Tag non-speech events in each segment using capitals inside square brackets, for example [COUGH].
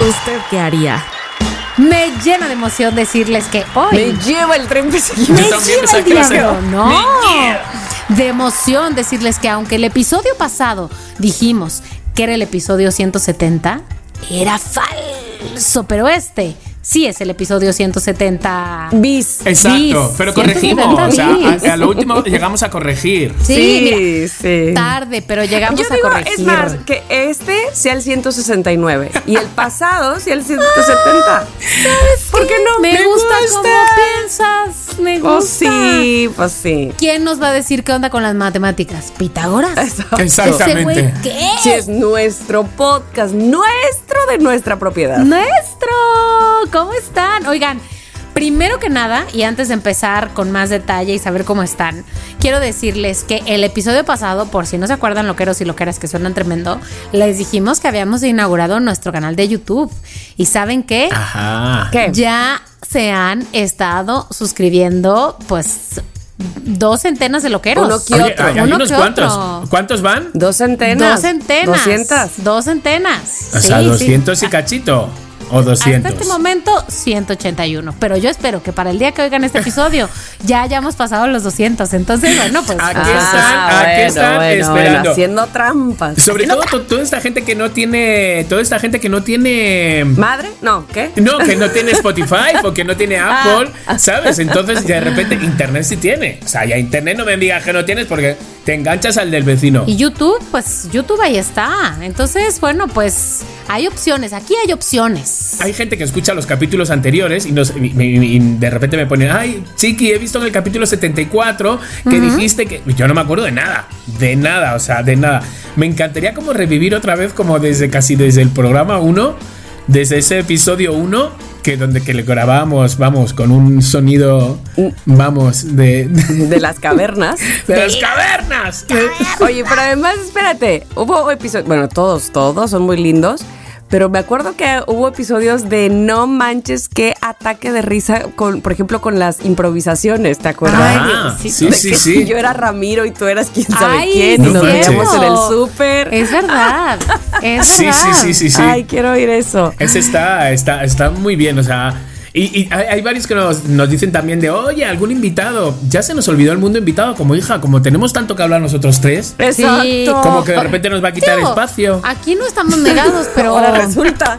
¿Usted qué haría? Me llena de emoción decirles que hoy. Me lleva el tren me perseguido. lleva el diablo, No. De emoción decirles que aunque el episodio pasado dijimos que era el episodio 170, era falso, pero este sí es el episodio 170 Bis. Exacto, bis, pero 170 corregimos. O sea, a, a lo último llegamos a corregir. Sí, Sí, mira, sí. tarde, pero llegamos Yo a digo, corregir. es más, que este sea el 169 y el pasado sea el 170. [LAUGHS] ¿Por qué no? Me, gusta, cómo piensas, me gusta. Pues sí, pues sí. ¿Quién nos va a decir qué onda con las matemáticas? ¿Pitágoras? Exacto. Ese güey, Exactamente. ¿qué? Si es nuestro podcast, nuestro de nuestra propiedad. Nuestro. ¿Cómo están? Oigan, primero que nada, y antes de empezar con más detalle y saber cómo están, quiero decirles que el episodio pasado, por si no se acuerdan loqueros y loqueras que suenan tremendo, les dijimos que habíamos inaugurado nuestro canal de YouTube. ¿Y saben qué? Ajá. ¿Qué? Ya se han estado suscribiendo, pues, dos centenas de loqueros. Uno que Oye, otro. hay, hay Uno unos que cuantos. otro. ¿Cuántos van? Dos centenas. Dos centenas. 200. Dos centenas. O Sí, sea, sí. 200 y cachito. O 200. Hasta este momento, 181. Pero yo espero que para el día que oigan este episodio ya hayamos pasado los 200. Entonces, bueno, pues. Aquí ah, están, aquí están esperando. bueno, haciendo trampas. Sobre todo to- toda esta gente que no tiene. Toda esta gente que no tiene. ¿Madre? No, ¿qué? No, que no tiene Spotify o que no tiene Apple, ¿sabes? Entonces de repente Internet sí tiene. O sea, ya Internet no me digas que no tienes porque te enganchas al del vecino. Y YouTube, pues YouTube ahí está. Entonces, bueno, pues hay opciones. Aquí hay opciones. Hay gente que escucha los capítulos anteriores y, nos- y- y- y de repente me ponen, ay, Chiqui, he visto en el capítulo 74 que dijiste que... Yo no me acuerdo de nada, de nada, o sea, de nada. Me encantaría como revivir otra vez como desde casi desde el programa 1, desde ese episodio 1, que donde que le grabábamos, vamos, con un sonido, vamos, de, de De las cavernas. [LAUGHS] las cavernas. Oye, pero además, espérate, hubo episodios, bueno, todos, todos son muy lindos, pero me acuerdo que hubo episodios de no manches qué ataque de risa, con, por ejemplo, con las improvisaciones, ¿te acuerdas? Ay, Ah, sí, sí, De sí, que [LAUGHS] sí. Yo era Ramiro y tú eras quién sabe Ay, quién, y nos veíamos en el súper. Es verdad. [LAUGHS] Es Sí, verdad. sí, sí, sí, sí. Ay, quiero oír eso. Ese está, está, está muy bien, o sea. Y, y hay, hay varios que nos, nos dicen también de, oye, algún invitado. Ya se nos olvidó el mundo invitado, como hija, como tenemos tanto que hablar nosotros tres, Exacto. como que de repente nos va a quitar espacio. Aquí no estamos negados, [LAUGHS] pero Ahora resulta.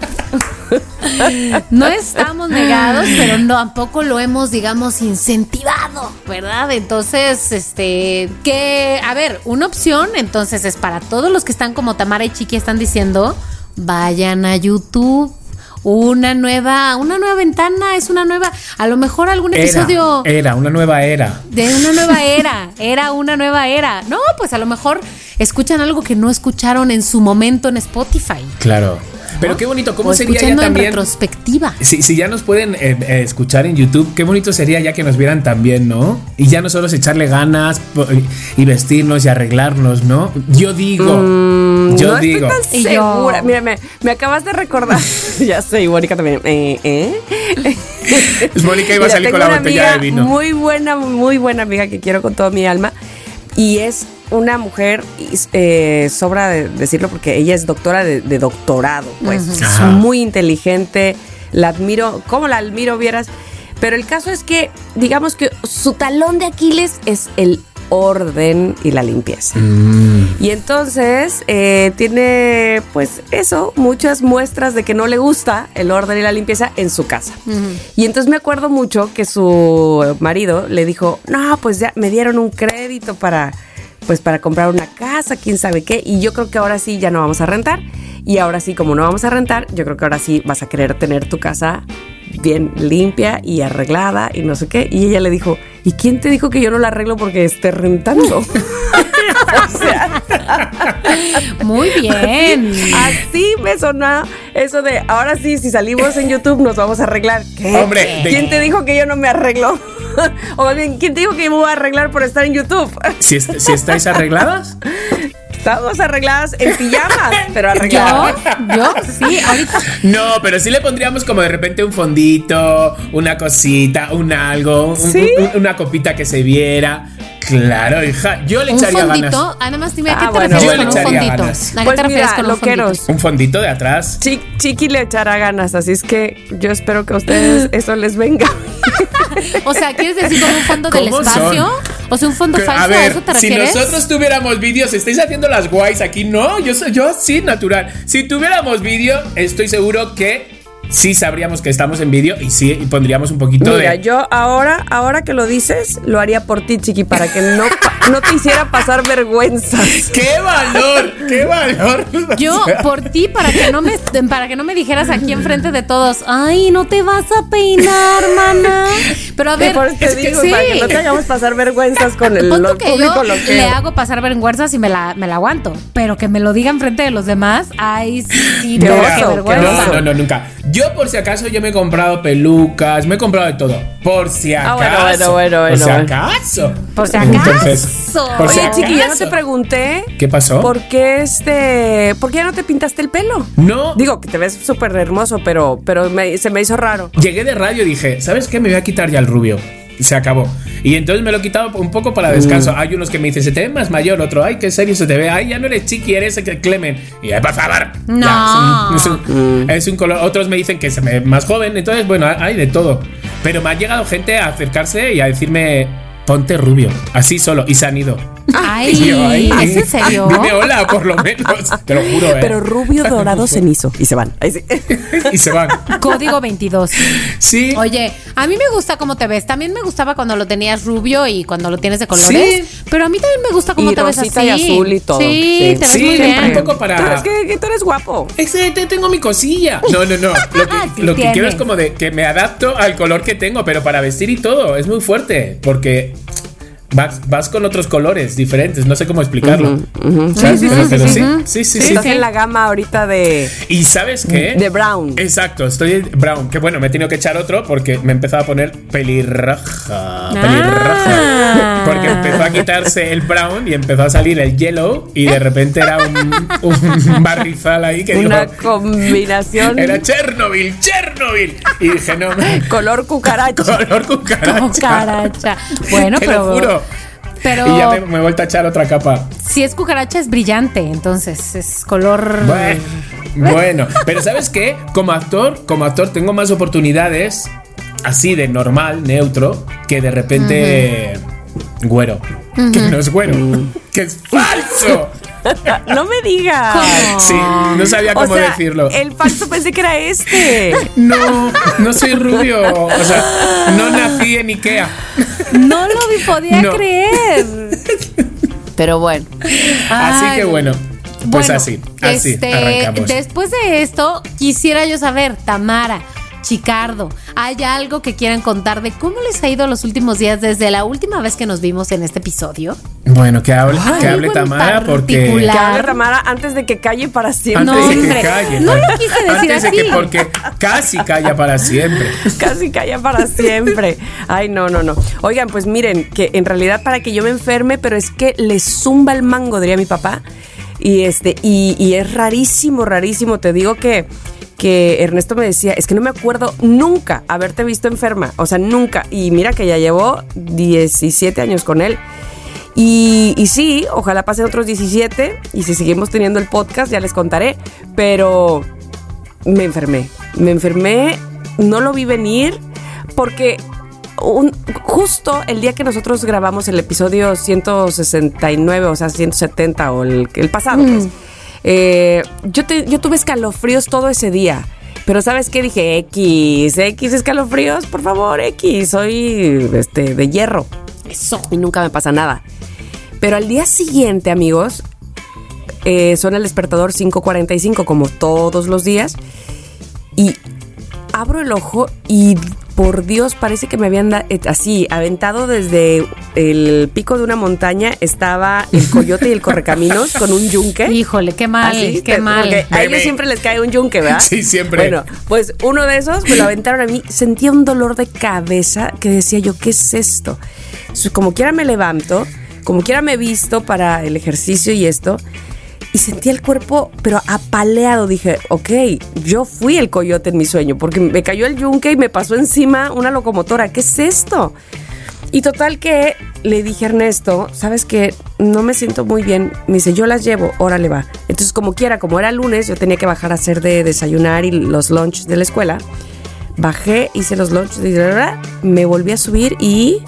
[LAUGHS] no estamos negados, pero no, tampoco lo hemos, digamos, incentivado, ¿verdad? Entonces, este, que, a ver, una opción, entonces es para todos los que están como Tamara y Chiqui están diciendo, vayan a YouTube. Una nueva, una nueva ventana, es una nueva, a lo mejor algún episodio Era, era, una nueva era. de una nueva era, era una nueva era. No, pues a lo mejor escuchan algo que no escucharon en su momento en Spotify. Claro. Pero qué bonito, ¿cómo o sería ya escuchando en también? retrospectiva. Si, si ya nos pueden eh, eh, escuchar en YouTube, qué bonito sería ya que nos vieran también, ¿no? Y ya no solo es echarle ganas y vestirnos y arreglarnos, ¿no? Yo digo, yo Mm, no digo. estoy tan yo- segura. Mira, me, me acabas de recordar. [LAUGHS] [LAUGHS] ya sé, y Mónica también. Eh, ¿eh? [LAUGHS] Mónica iba a salir con la botella de vino. Muy buena, muy buena amiga que quiero con toda mi alma. Y es una mujer, eh, sobra de decirlo porque ella es doctora de, de doctorado, pues. Es muy inteligente. La admiro, ¿cómo la admiro, vieras? Pero el caso es que, digamos que su talón de Aquiles es el orden y la limpieza. Mm. Y entonces eh, tiene, pues eso, muchas muestras de que no le gusta el orden y la limpieza en su casa. Y entonces me acuerdo mucho que su marido le dijo, no, pues ya me dieron un crédito para, pues para comprar una casa, quién sabe qué. Y yo creo que ahora sí ya no vamos a rentar. Y ahora sí, como no vamos a rentar, yo creo que ahora sí vas a querer tener tu casa bien limpia y arreglada y no sé qué. Y ella le dijo, ¿y quién te dijo que yo no la arreglo porque esté rentando? [LAUGHS] O sea, [LAUGHS] Muy bien. así me sonó eso de ahora sí, si salimos en YouTube nos vamos a arreglar. ¿Qué? Hombre, ¿quién te dijo que yo no me arreglo? [LAUGHS] o más bien, ¿quién te dijo que yo me voy a arreglar por estar en YouTube? [LAUGHS] Si, est- si estáis arregladas, Estamos arregladas en pijamas, pero Yo, arregladas. yo, sí, ahorita. no, pero sí le pondríamos como de repente un fondito, una cosita, un algo, un- ¿Sí? un- una copita que se viera. Claro, hija, yo le Un echaría fondito. ganas. Ah, nada más dime, ¿a qué Ah, te bueno, refieres Yo con le un echaría fondito? ganas. ¿A qué Pues te refieres mira, con un loqueros. fondito? Un fondito de atrás. Chi- Chiqui le echará ganas, así es que yo espero que a ustedes [LAUGHS] eso les venga. O sea, ¿quieres decir como un fondo del ¿Cómo espacio? son? O sea, un fondo Que, falso, a ¿a ver, eso te si refieres? nosotros tuviéramos vídeos, estáis haciendo las guays aquí, no, yo soy yo sí, natural. Si tuviéramos vídeo, estoy seguro que sí sabríamos que estamos en vídeo y sí y pondríamos un poquito Mira, de yo ahora, ahora que lo dices, lo haría por ti, Chiqui, para que no, no te hiciera pasar vergüenzas. [LAUGHS] ¡Qué valor! ¡Qué valor! Yo, por ti, para que no me para que no me dijeras aquí enfrente de todos, ay, no te vas a peinar, mana. Pero a ver, Mejor te digo, sí. para que no te hagamos pasar vergüenzas con el lo que público yo lo que le hago pasar vergüenzas y me la, me la aguanto. Pero que me lo diga enfrente de los demás, ay, sí, Qué no, vergüenza. No, no, no, nunca. Yo, por si acaso, yo me he comprado pelucas, me he comprado de todo. Por si Ah, acaso. bueno, bueno, bueno, Por si bueno. acaso. Por si Entonces, acaso. por si Oye, Chiqui, ya no acaso. te pregunté ¿Qué pasó? por qué este, por qué ya no te pintaste el pelo. No. Digo que te ves súper hermoso, pero, pero me- se me hizo raro. Llegué de radio y dije, ¿sabes qué? Me voy a quitar ya el rubio. Se acabó. Y entonces me lo he quitado un poco para descanso. Hay unos que me dicen, se te ve más mayor, otro, ay, qué serio se te ve, ay, ya no eres chiqui, eres el Clemen. Y ay, por favor. No. Ya, es, un, es un- es un color. Otros me dicen que se me ve más joven, entonces, bueno, hay de todo. Pero me ha llegado gente a acercarse y a decirme, ponte rubio, así solo, y se han ido. Ay, [LAUGHS] yo, ay, ¿es en serio? [LAUGHS] Dime hola, por lo menos. Te lo juro, ¿eh? Pero rubio [LAUGHS] dorado cenizo. Y se van. Ahí sí. y se van. Código 22. Sí. Oye, a mí me gusta cómo te ves. También me gustaba cuando lo tenías rubio y cuando lo tienes de colores. Sí. Pero a mí también me gusta cómo Y te ves así. y azul y todo. Sí, Sí. te ves Sí, muy bien. un poco para- Pero es que, que tú eres guapo. Te tengo mi cosilla. No, no, no. Lo que, Sí lo que quiero es como de que me adapto al color que tengo, pero para vestir y todo. Es muy fuerte. Porque vas, vas con otros colores diferentes. No sé cómo explicarlo. ¿Sabes? Sí, sí, Pero- sí, pero. Estás en la gama ahorita de, ¿Y sabes qué? de brown. Exacto, estoy en brown. Que bueno, me he tenido que echar otro porque me he empezado a poner pelirroja. Pelirroja. Ah. Porque empezó a quitarse el brown y empezó a salir el yellow y de repente era un, un barrizal ahí que Una digo, combinación era Chernobyl, Chernobyl. Y dije, no, color cucaracha. [LAUGHS] color cucaracha. Cucaracha. Bueno, Te pero. lo juro. Pero Y ya me, me he vuelto a echar otra capa. si es cucaracha es brillante, entonces es color. Bueno, bueno, pero ¿sabes qué? Como actor, como actor tengo más oportunidades así de normal, neutro, que de repente güero. Que no es güero, que es falso. [LAUGHS] No me digas. ¿Cómo? Sí, no sabía O cómo sea, decirlo. el falso pensé que era este. [LAUGHS] No, no soy rubio. O sea, no nací en Ikea. No lo vi- podía No. creer. Pero bueno. Así Ay. que bueno, pues Bueno, así, así este, arrancamos. Después de esto, quisiera yo saber, Tamara, Chicardo, ¿hay algo que quieran contar de cómo les ha ido los últimos días desde la última vez que nos vimos en este episodio? Bueno, que hable, que Algo hable Tamara porque. Que hable Tamara antes de que calle para siempre. antes de que calle. no lo quise decir antes de así. que porque casi calla para siempre. [LAUGHS] Casi calla para siempre. Ay, no, no, no. Oigan, pues miren, que en realidad para que yo me enferme, pero es que le zumba el mango, diría mi papá. Y este, y, y es rarísimo, rarísimo. Te digo que, que Ernesto me decía, es que no me acuerdo nunca haberte visto enferma. O sea, nunca. Y mira que ya llevo 17 años con él. Y, sí, ojalá pasen otros 17. Y si seguimos teniendo el podcast, ya les contaré. Pero me enfermé. Me enfermé, no lo vi venir porque un- justo el día que nosotros grabamos el episodio 169, o sea, 170 o el, pasado, pues, eh, yo, yo tuve escalofríos todo ese día. Pero ¿sabes qué? Dije, X, X escalofríos, por favor, X, soy este, de hierro. Eso. Y nunca me pasa nada. Pero al día siguiente, amigos, eh, suena el despertador 5.45 como todos los días. Y abro el ojo y por Dios, parece que me habían eh, así aventado desde el pico de una montaña. Estaba el coyote y el correcaminos con un yunque. Híjole, qué mal, Así, qué mal. a ellos siempre les cae un yunque, ¿verdad? Sí, siempre. Bueno, pues uno de esos me lo aventaron a mí. Sentía un dolor de cabeza que decía yo, ¿qué es esto? Como quiera me levanto, como quiera me visto para el ejercicio y esto. Y sentía el cuerpo, pero apaleado. Dije, ok, yo fui el coyote en mi sueño, porque me cayó el yunque y me pasó encima una locomotora. ¿Qué es esto? Y total que le dije a Ernesto, ¿sabes qué? No me siento muy bien. Me dice, yo las llevo, órale va. Entonces, como quiera, como era lunes, yo tenía que bajar a hacer de desayunar y los lunches de la escuela. Bajé, hice los bla, me volví a subir y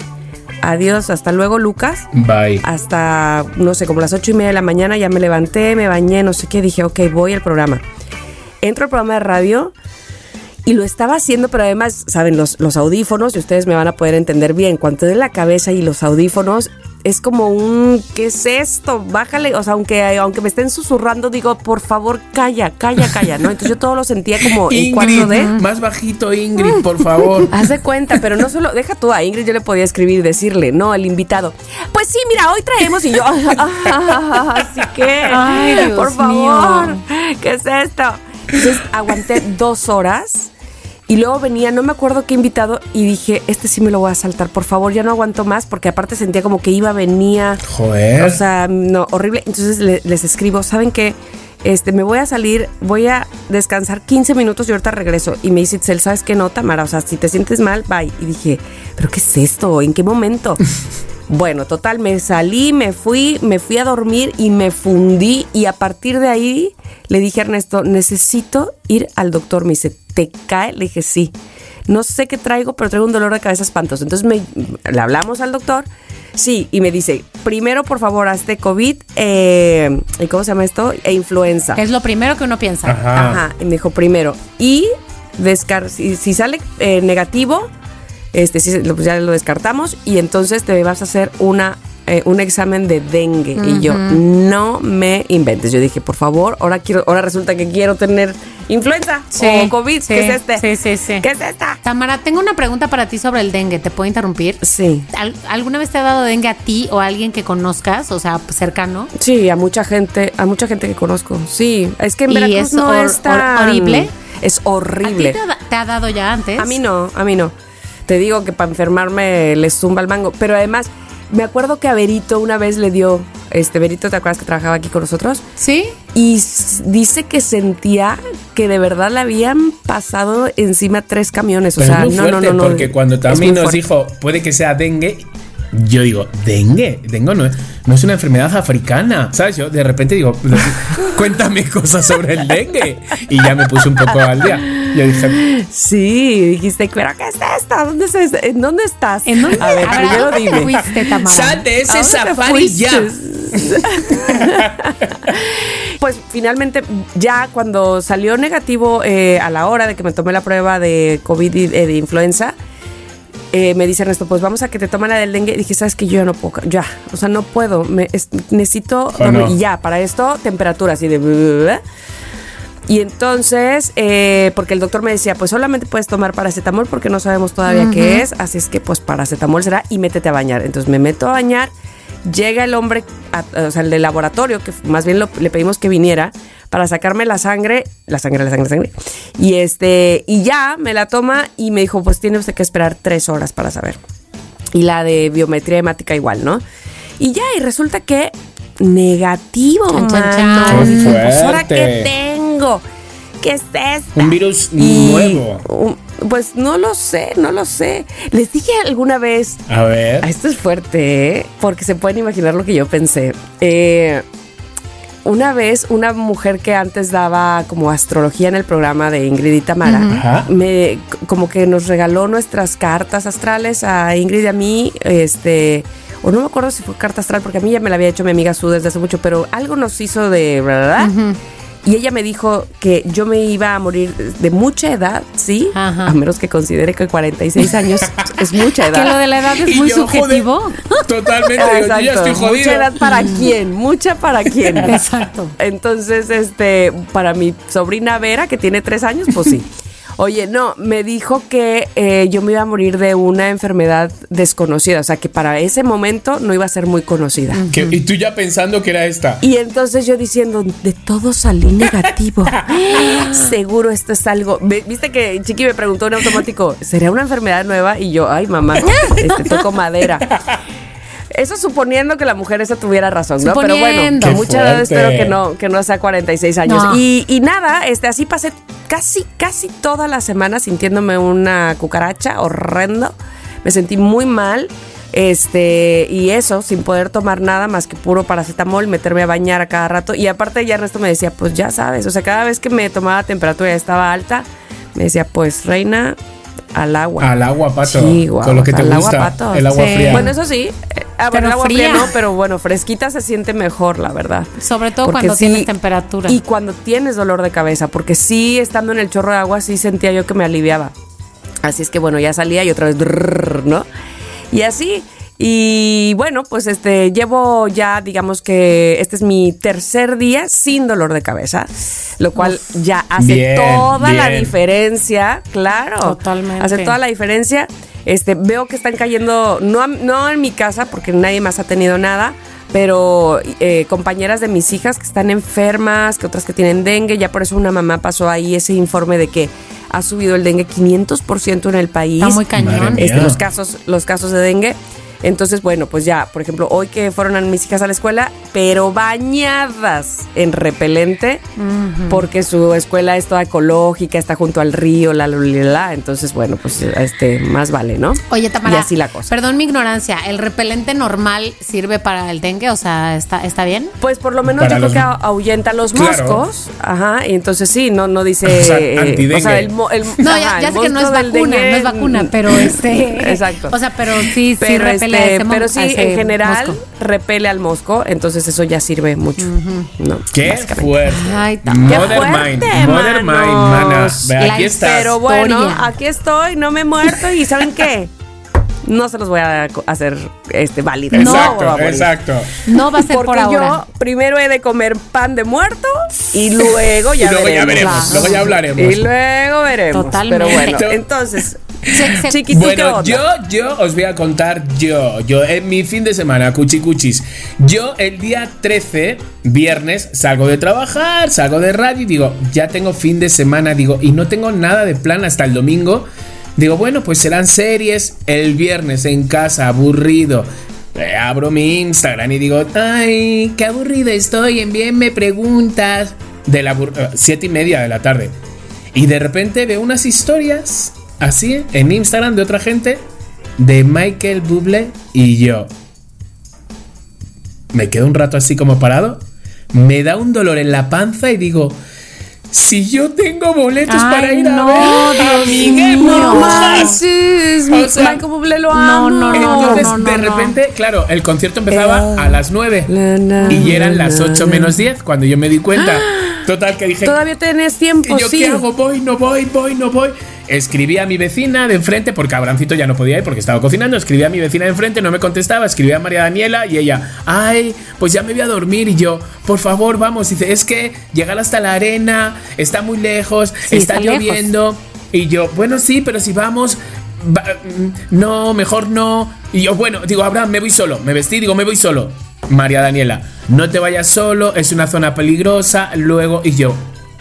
adiós, hasta luego, Lucas. Bye. Hasta, no sé, como las ocho y media de la mañana ya me levanté, me bañé, no sé qué, dije, ok, voy al programa. Entro al programa de radio y lo estaba haciendo, pero además, saben, los, los audífonos, y ustedes me van a poder entender bien, cuando de la cabeza y los audífonos, es como un, ¿qué es esto? Bájale, o sea, aunque, aunque me estén susurrando, digo, por favor, calla, calla, calla, ¿no? Entonces yo todo lo sentía como en Ingrid, 4D. más bajito, Ingrid, por favor. [LAUGHS] Haz de cuenta, pero no solo, deja tú a Ingrid, yo le podía escribir y decirle, no, el invitado. Pues sí, mira, hoy traemos y yo, [LAUGHS] así que, Ay, Dios por favor, mío. ¿qué es esto? Entonces aguanté dos horas y luego venía, no me acuerdo qué invitado, y dije, este sí me lo voy a saltar, por favor, ya no aguanto más, porque aparte sentía como que iba, venía. Joder. O sea, no, horrible. Entonces le- les escribo, ¿saben qué? Este, me voy a salir, voy a descansar 15 minutos y ahorita regreso. Y me dice, Itzel, ¿sabes qué no, Tamara? O sea, si te sientes mal, bye. Y dije, ¿pero qué es esto? ¿En qué momento? [LAUGHS] bueno, total, me salí, me fui, me fui a dormir y me fundí. Y a partir de ahí le dije a Ernesto, necesito ir al doctor. Me dice, ¿te cae? Le dije, sí. No sé qué traigo, pero traigo un dolor de cabeza espantoso. Entonces me, le hablamos al doctor. Sí, y me dice, primero por favor hazte COVID, eh, ¿y cómo se llama esto? E influenza. Es lo primero que uno piensa. Ajá. Ajá, y me dijo primero. Y descar si, si sale eh, negativo, este sí, lo- pues ya lo descartamos y entonces te vas a hacer una eh, un examen de dengue. Y yo, no me inventes. Yo dije, por favor, ahora quiero, ahora resulta que quiero tener influenza Sí, o COVID. sí, ¿Qué es este? sí, sí, sí. ¿Qué es esta? Tamara, tengo una pregunta para ti sobre el dengue. ¿Te puedo interrumpir? Sí. ¿Al- ¿Alguna vez te ha dado dengue a ti o a alguien que conozcas, o sea, cercano? Sí, a mucha gente, a mucha gente que conozco. Sí, es que en ¿Y Veracruz es no es tan horrible? Es ¿A ti horrible. te ha, da- te ha dado ya antes? A mí no, a mí no. Te digo que para enfermarme les zumba el mango. Pero además, me acuerdo que a Berito una vez le dio, este Berito, ¿te acuerdas que trabajaba aquí con nosotros? ¿Sí? Y dice que sentía que de verdad le habían pasado encima tres camiones. O sea, es muy no, fuerte, no, no, no. porque cuando muy nos fuerte. dijo, puede que sea dengue, yo digo, dengue, dengue no es, no es una enfermedad africana, ¿sabes? Yo de repente digo, [LAUGHS] cuéntame cosas sobre el dengue. Y ya me puse un poco al día. Yo dije, Sí, dijiste, ¿pero qué es esto? ¿Dónde, es? ¿En dónde estás? ¿En dónde? A ver, ¿a primero dónde te fuiste, Tamara? sal de ¿A ese safari ya. [LAUGHS] Pues finalmente, ya cuando salió negativo eh, a la hora de que me tomé la prueba de COVID y eh, de influenza, eh, me dice Ernesto, pues vamos a que te tome la del dengue. dije, ¿sabes que Yo ya no puedo, ya, o sea, no puedo, me, es- necesito, Oh, no. y ya, para esto, temperatura así de... Y entonces, eh, porque el doctor me decía, pues solamente puedes tomar paracetamol porque no sabemos todavía qué es, así es que pues paracetamol será y métete a bañar. Entonces me meto a bañar, llega el hombre, a- o sea, el del laboratorio, que más bien lo- le pedimos que viniera para sacarme la sangre, la sangre, la sangre, la sangre. Y este, y ya me la toma y me dijo, pues tiene usted que esperar tres horas para saber. Y la de biometría hemática igual, ¿no? Y ya, y resulta que negativo, Chan, mano. Qué pues ahora tengo, ¿qué es esto? un virus Y, nuevo. um, pues no lo sé, no lo sé. Les dije alguna vez, A ver. Ah, esto es fuerte, ¿eh? porque se pueden imaginar lo que yo pensé. Eh, una vez, una mujer que antes daba como astrología en el programa de Ingrid y Tamara, me, como que nos regaló nuestras cartas astrales a Ingrid y a mí, este, o no me acuerdo si fue carta astral, porque a mí ya me la había hecho mi amiga Su desde hace mucho, pero algo nos hizo de, ¿verdad? Y ella me dijo que yo me iba a morir de mucha edad, ¿sí? Ajá. A menos que considere que 46 años es mucha [LAUGHS] edad. Que lo de la edad es Y muy yo, subjetivo. joder, totalmente. digo, yo ya estoy jodido. Mucha edad para quién, mucha para quién. Exacto. Entonces, este, para mi sobrina Vera, que tiene tres años, pues sí. Oye, no, me dijo que eh, yo me iba a morir de una enfermedad desconocida, o sea, que para ese momento no iba a ser muy conocida. Y tú ya pensando que era esta. Y entonces yo diciendo, de todo salí negativo. [LAUGHS] Seguro esto es algo. Viste que Chiqui me preguntó en automático, ¿será una enfermedad nueva? Y yo, ay mamá, este, toco madera. Eso suponiendo que la mujer esa tuviera razón, ¿no? Pero bueno, Qué mucha edad espero que no, que no sea 46 años. No. Y, y nada, este, así pasé casi, casi toda la semana sintiéndome una cucaracha horrendo. Me sentí muy mal. Este, y eso, sin poder tomar nada más que puro paracetamol, meterme a bañar a cada rato. Y aparte ya Ernesto me decía, pues ya sabes, o sea, cada vez que me tomaba temperatura ya estaba alta, me decía, pues reina, al agua. Al agua, pato. Sí, guau, con lo que te al agua, gusta. pato. El agua Sí. fría. Bueno, eso sí, ah, bueno, el agua fría. fría. no, pero bueno, fresquita se siente mejor, la verdad. Sobre todo Porque cuando sí- tienes temperatura. Y cuando tienes dolor de cabeza, porque sí, estando en el chorro de agua, sí sentía yo que me aliviaba. Así es que bueno, ya salía y otra vez, ¿no? Y así. Y bueno, pues este, llevo ya, digamos que este es mi tercer día sin dolor de cabeza, lo cual ya hace Bien, toda la diferencia, claro. Totalmente. Hace toda la diferencia. Este, veo que están cayendo, no, a- no en mi casa, porque nadie más ha tenido nada, pero eh, compañeras de mis hijas que están enfermas, que otras que tienen dengue, ya por eso una mamá pasó ahí ese informe de que ha subido el dengue 500% en el país. Está muy cañón. Este, los casos, los casos de dengue. Entonces, bueno, pues ya, por ejemplo, hoy que fueron a mis hijas a la escuela, pero bañadas en repelente, porque su escuela es toda ecológica, está junto al río, la, la, la, la. Entonces, bueno, pues este, más vale, ¿no? Oye, Tamara. Y así la cosa. Perdón mi ignorancia. ¿El repelente normal sirve para el dengue? O sea, ¿está, está bien? Pues por lo menos Para yo los- creo que ahuyenta los Claro. moscos. Ajá, y entonces sí, no, no dice. O sea, eh, o sea, el, No, ajá, ya, ya el sé que no es vacuna, dengue, no es vacuna, pero este. [LAUGHS] Exacto. O sea, pero sí, sí pero, repele este, a ese mo- pero sí, en general mosco. repele al mosco, entonces eso ya sirve mucho. ¿no? Qué Básicamente. fuerte. Ay, ¡Qué fuerte, Mind. Mind, mana. Ve, aquí estás. Pero bueno, aquí estoy, no me he muerto y ¿saben qué? No se los voy a hacer este válido. No Exacto, morir. exacto. No va a ser Porque por ahora. yo primero he de comer pan de muerto y luego ya y luego ya veremos. veremos, Claro. luego ya hablaremos. Y luego veremos. Totalmente. Pero bueno, entonces, Se- se- Chiqui, ¿tú qué Bueno, yo, yo os voy a contar yo, yo en mi fin de semana, cuchicuchis. Yo el día 13, viernes, salgo de trabajar, salgo de radio y digo, ya tengo fin de semana, digo, y no tengo nada de plan hasta el domingo. Digo, bueno, pues serán series el viernes en casa, aburrido. Eh, abro mi Instagram y digo, ay, qué aburrido estoy, envíenme preguntas. De la abur- eh, siete y media de la tarde. Y de repente veo unas historias así en Instagram de otra gente de Michael Bublé y yo. Me quedo un rato así como parado. Me da un dolor en la panza y digo, si yo tengo boletos Ay, para ir a no, ver a Miguel mío. No Borjas". manches, O sea, Michael Bublé lo no, amo. no, no, Entonces, no, no, de no. repente, claro, el concierto empezaba a las 9 La, la, y eran la, las la, 8 la. menos 10 cuando yo me di cuenta. [GASPS] Total, que dije, Todavía tenés tiempo, ¿Y yo sí. qué hago? Voy, no voy, voy, no voy. Escribí a mi vecina de enfrente, porque Abrancito ya no podía ir porque estaba cocinando. Escribí a mi vecina de enfrente, no me contestaba. Escribí a María Daniela y ella, ay, pues ya me voy a dormir. Y yo, por favor, vamos. Dice, es que llegar hasta la arena está muy lejos, Sí, está, está lejos. lloviendo. Y yo, bueno, sí, pero si vamos. va- mm, no, mejor no. Y yo, bueno, digo, Abraham, me voy solo. Me vestí, digo, me voy solo. María Daniela, no te vayas solo, es una zona peligrosa. Luego, y yo,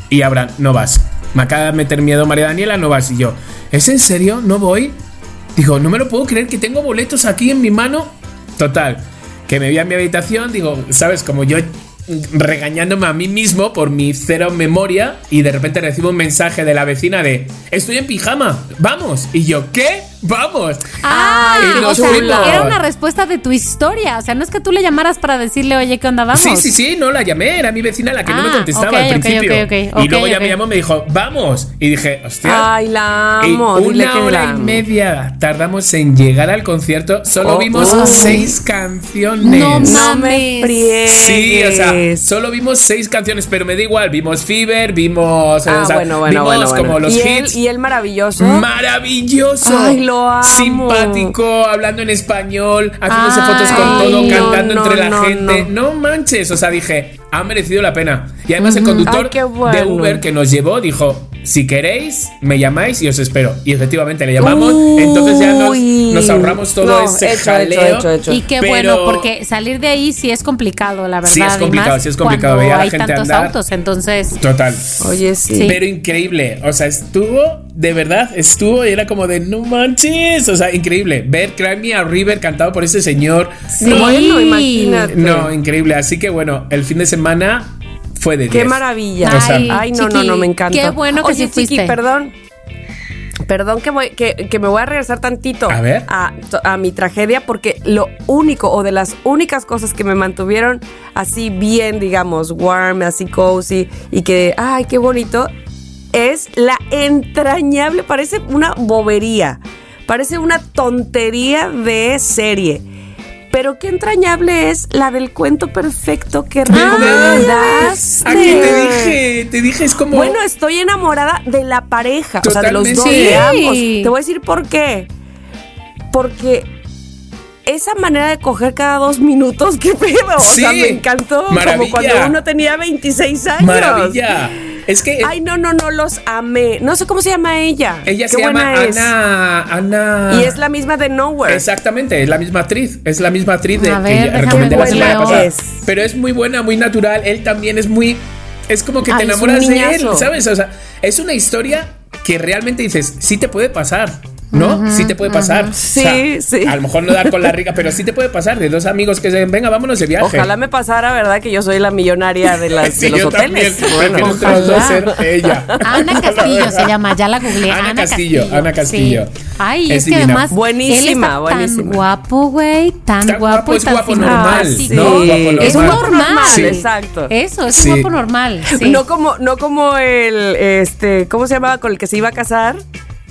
y Abraham, no vas. Me acaba de meter miedo María Daniela, no vas. Y yo, ¿es en serio? ¿No voy? Digo, no me lo puedo creer que tengo boletos aquí en mi mano. Total, que me vi a mi habitación, digo, ¿sabes? Como yo regañándome a mí mismo por mi cero memoria y de repente recibo un mensaje de la vecina de, estoy en pijama, vamos. Y yo, ¿qué? Vamos. Ah, Y o nos sea, fuimos. era una respuesta de tu historia. O sea, no es que tú le llamaras para decirle, oye, ¿qué onda, vamos? Sí, sí, sí, no la llamé, era mi vecina la que no me Ah, contestaba al principio. ok, ok, y luego ya me llamó y me dijo, vamos. Y dije, hostia. Ay, la amo. una que hora la y media tardamos en llegar al concierto. Solo Oh, vimos oh. seis canciones. No No me mames. friegues. Sí, o sea, solo vimos seis canciones, pero me da igual. Vimos Fever, vimos. Ah, o sea, bueno, bueno, vimos bueno, bueno. como los ¿Y él, hits. y él maravilloso. Maravilloso. Ay, lo amo. Simpático, hablando en español, haciéndose Ay, fotos con todo, no, cantando no, entre la no, gente. no. Manches, o sea, dije, ha merecido la pena. Y además el conductor Ay, qué bueno. de Uber que nos llevó dijo, si queréis, me llamáis y os espero. Y efectivamente le llamamos, Uy. entonces ya nos, nos ahorramos todo No, ese hecho, jaleo. hecho, hecho, hecho. Y qué Pero- bueno, porque salir de ahí sí es complicado, la verdad. Sí es complicado, más sí es complicado, Cuando veía a la hay gente tantos andar. autos, entonces. Total. Oye, sí. Sí. Pero increíble, o sea, estuvo, de verdad, estuvo y era como de no manches, o sea, increíble. Ver Cry Me a River cantado por ese señor. Sí. Bueno, imagínate. No, increíble. Así que bueno, el fin de semana fue de 10. Qué maravilla. O sea, Ay, no, no, no, me encanta. qué bueno que Oye, sí fuiste. Chiqui, perdón. Perdón que, voy, que, que me voy a regresar tantito A ver. A, a mi tragedia porque lo único o de las únicas cosas que me mantuvieron así bien, digamos, warm, así cozy y que, ay, qué bonito, es la entrañable, parece una bobería, parece una tontería de serie. Pero qué entrañable es la del cuento perfecto que recomendaste. Aquí te dije, te dije, es como. Bueno, estoy enamorada de la pareja, o sea, de los dos, Sí. de ambos. Te voy a decir por qué. Porque esa manera de coger cada dos minutos, [LAUGHS] qué pedo. O sea, me encantó. Maravilla. Como cuando uno tenía 26 años. maravilla. Es que Ay, no, no, no, los amé. No sé cómo se llama ella. ella qué se llama es. Ana. Ana. Y es la misma de Nowhere. Exactamente, es la misma actriz, es la misma actriz de A que ver, ya déjame recomendé la semana pasada. es. Pero es muy buena, muy natural. Él también es muy. Es como que te Ay, enamoras de él. ¿sabes? O sea, es una historia que realmente dices, sí te puede pasar. ¿No? sí te puede pasar. O sea, Sí, sí. A lo mejor no dar con la rica, pero sí te puede pasar de dos amigos que se venga, vámonos de viaje. Ojalá me pasara, ¿verdad? Que yo soy la millonaria de, las, [LAUGHS] Sí, de los yo hoteles. también. Bueno, los dos ser ella. Ana [LAUGHS] Castillo se llama, ya la googleé. Ana Ana, Castillo, Ana Castillo. Sí. Ay, Es es, que divina. además. Buenísima, él está buenísima. Tan guapo, güey. Tan guapo. es tan guapo normal, simpático. ¿no? Guapo Es un normal. guapo normal. Sí. Exacto. Eso, es Sí. un guapo normal. sí. No como, no como el, este, ¿cómo se llamaba con el que se iba a casar?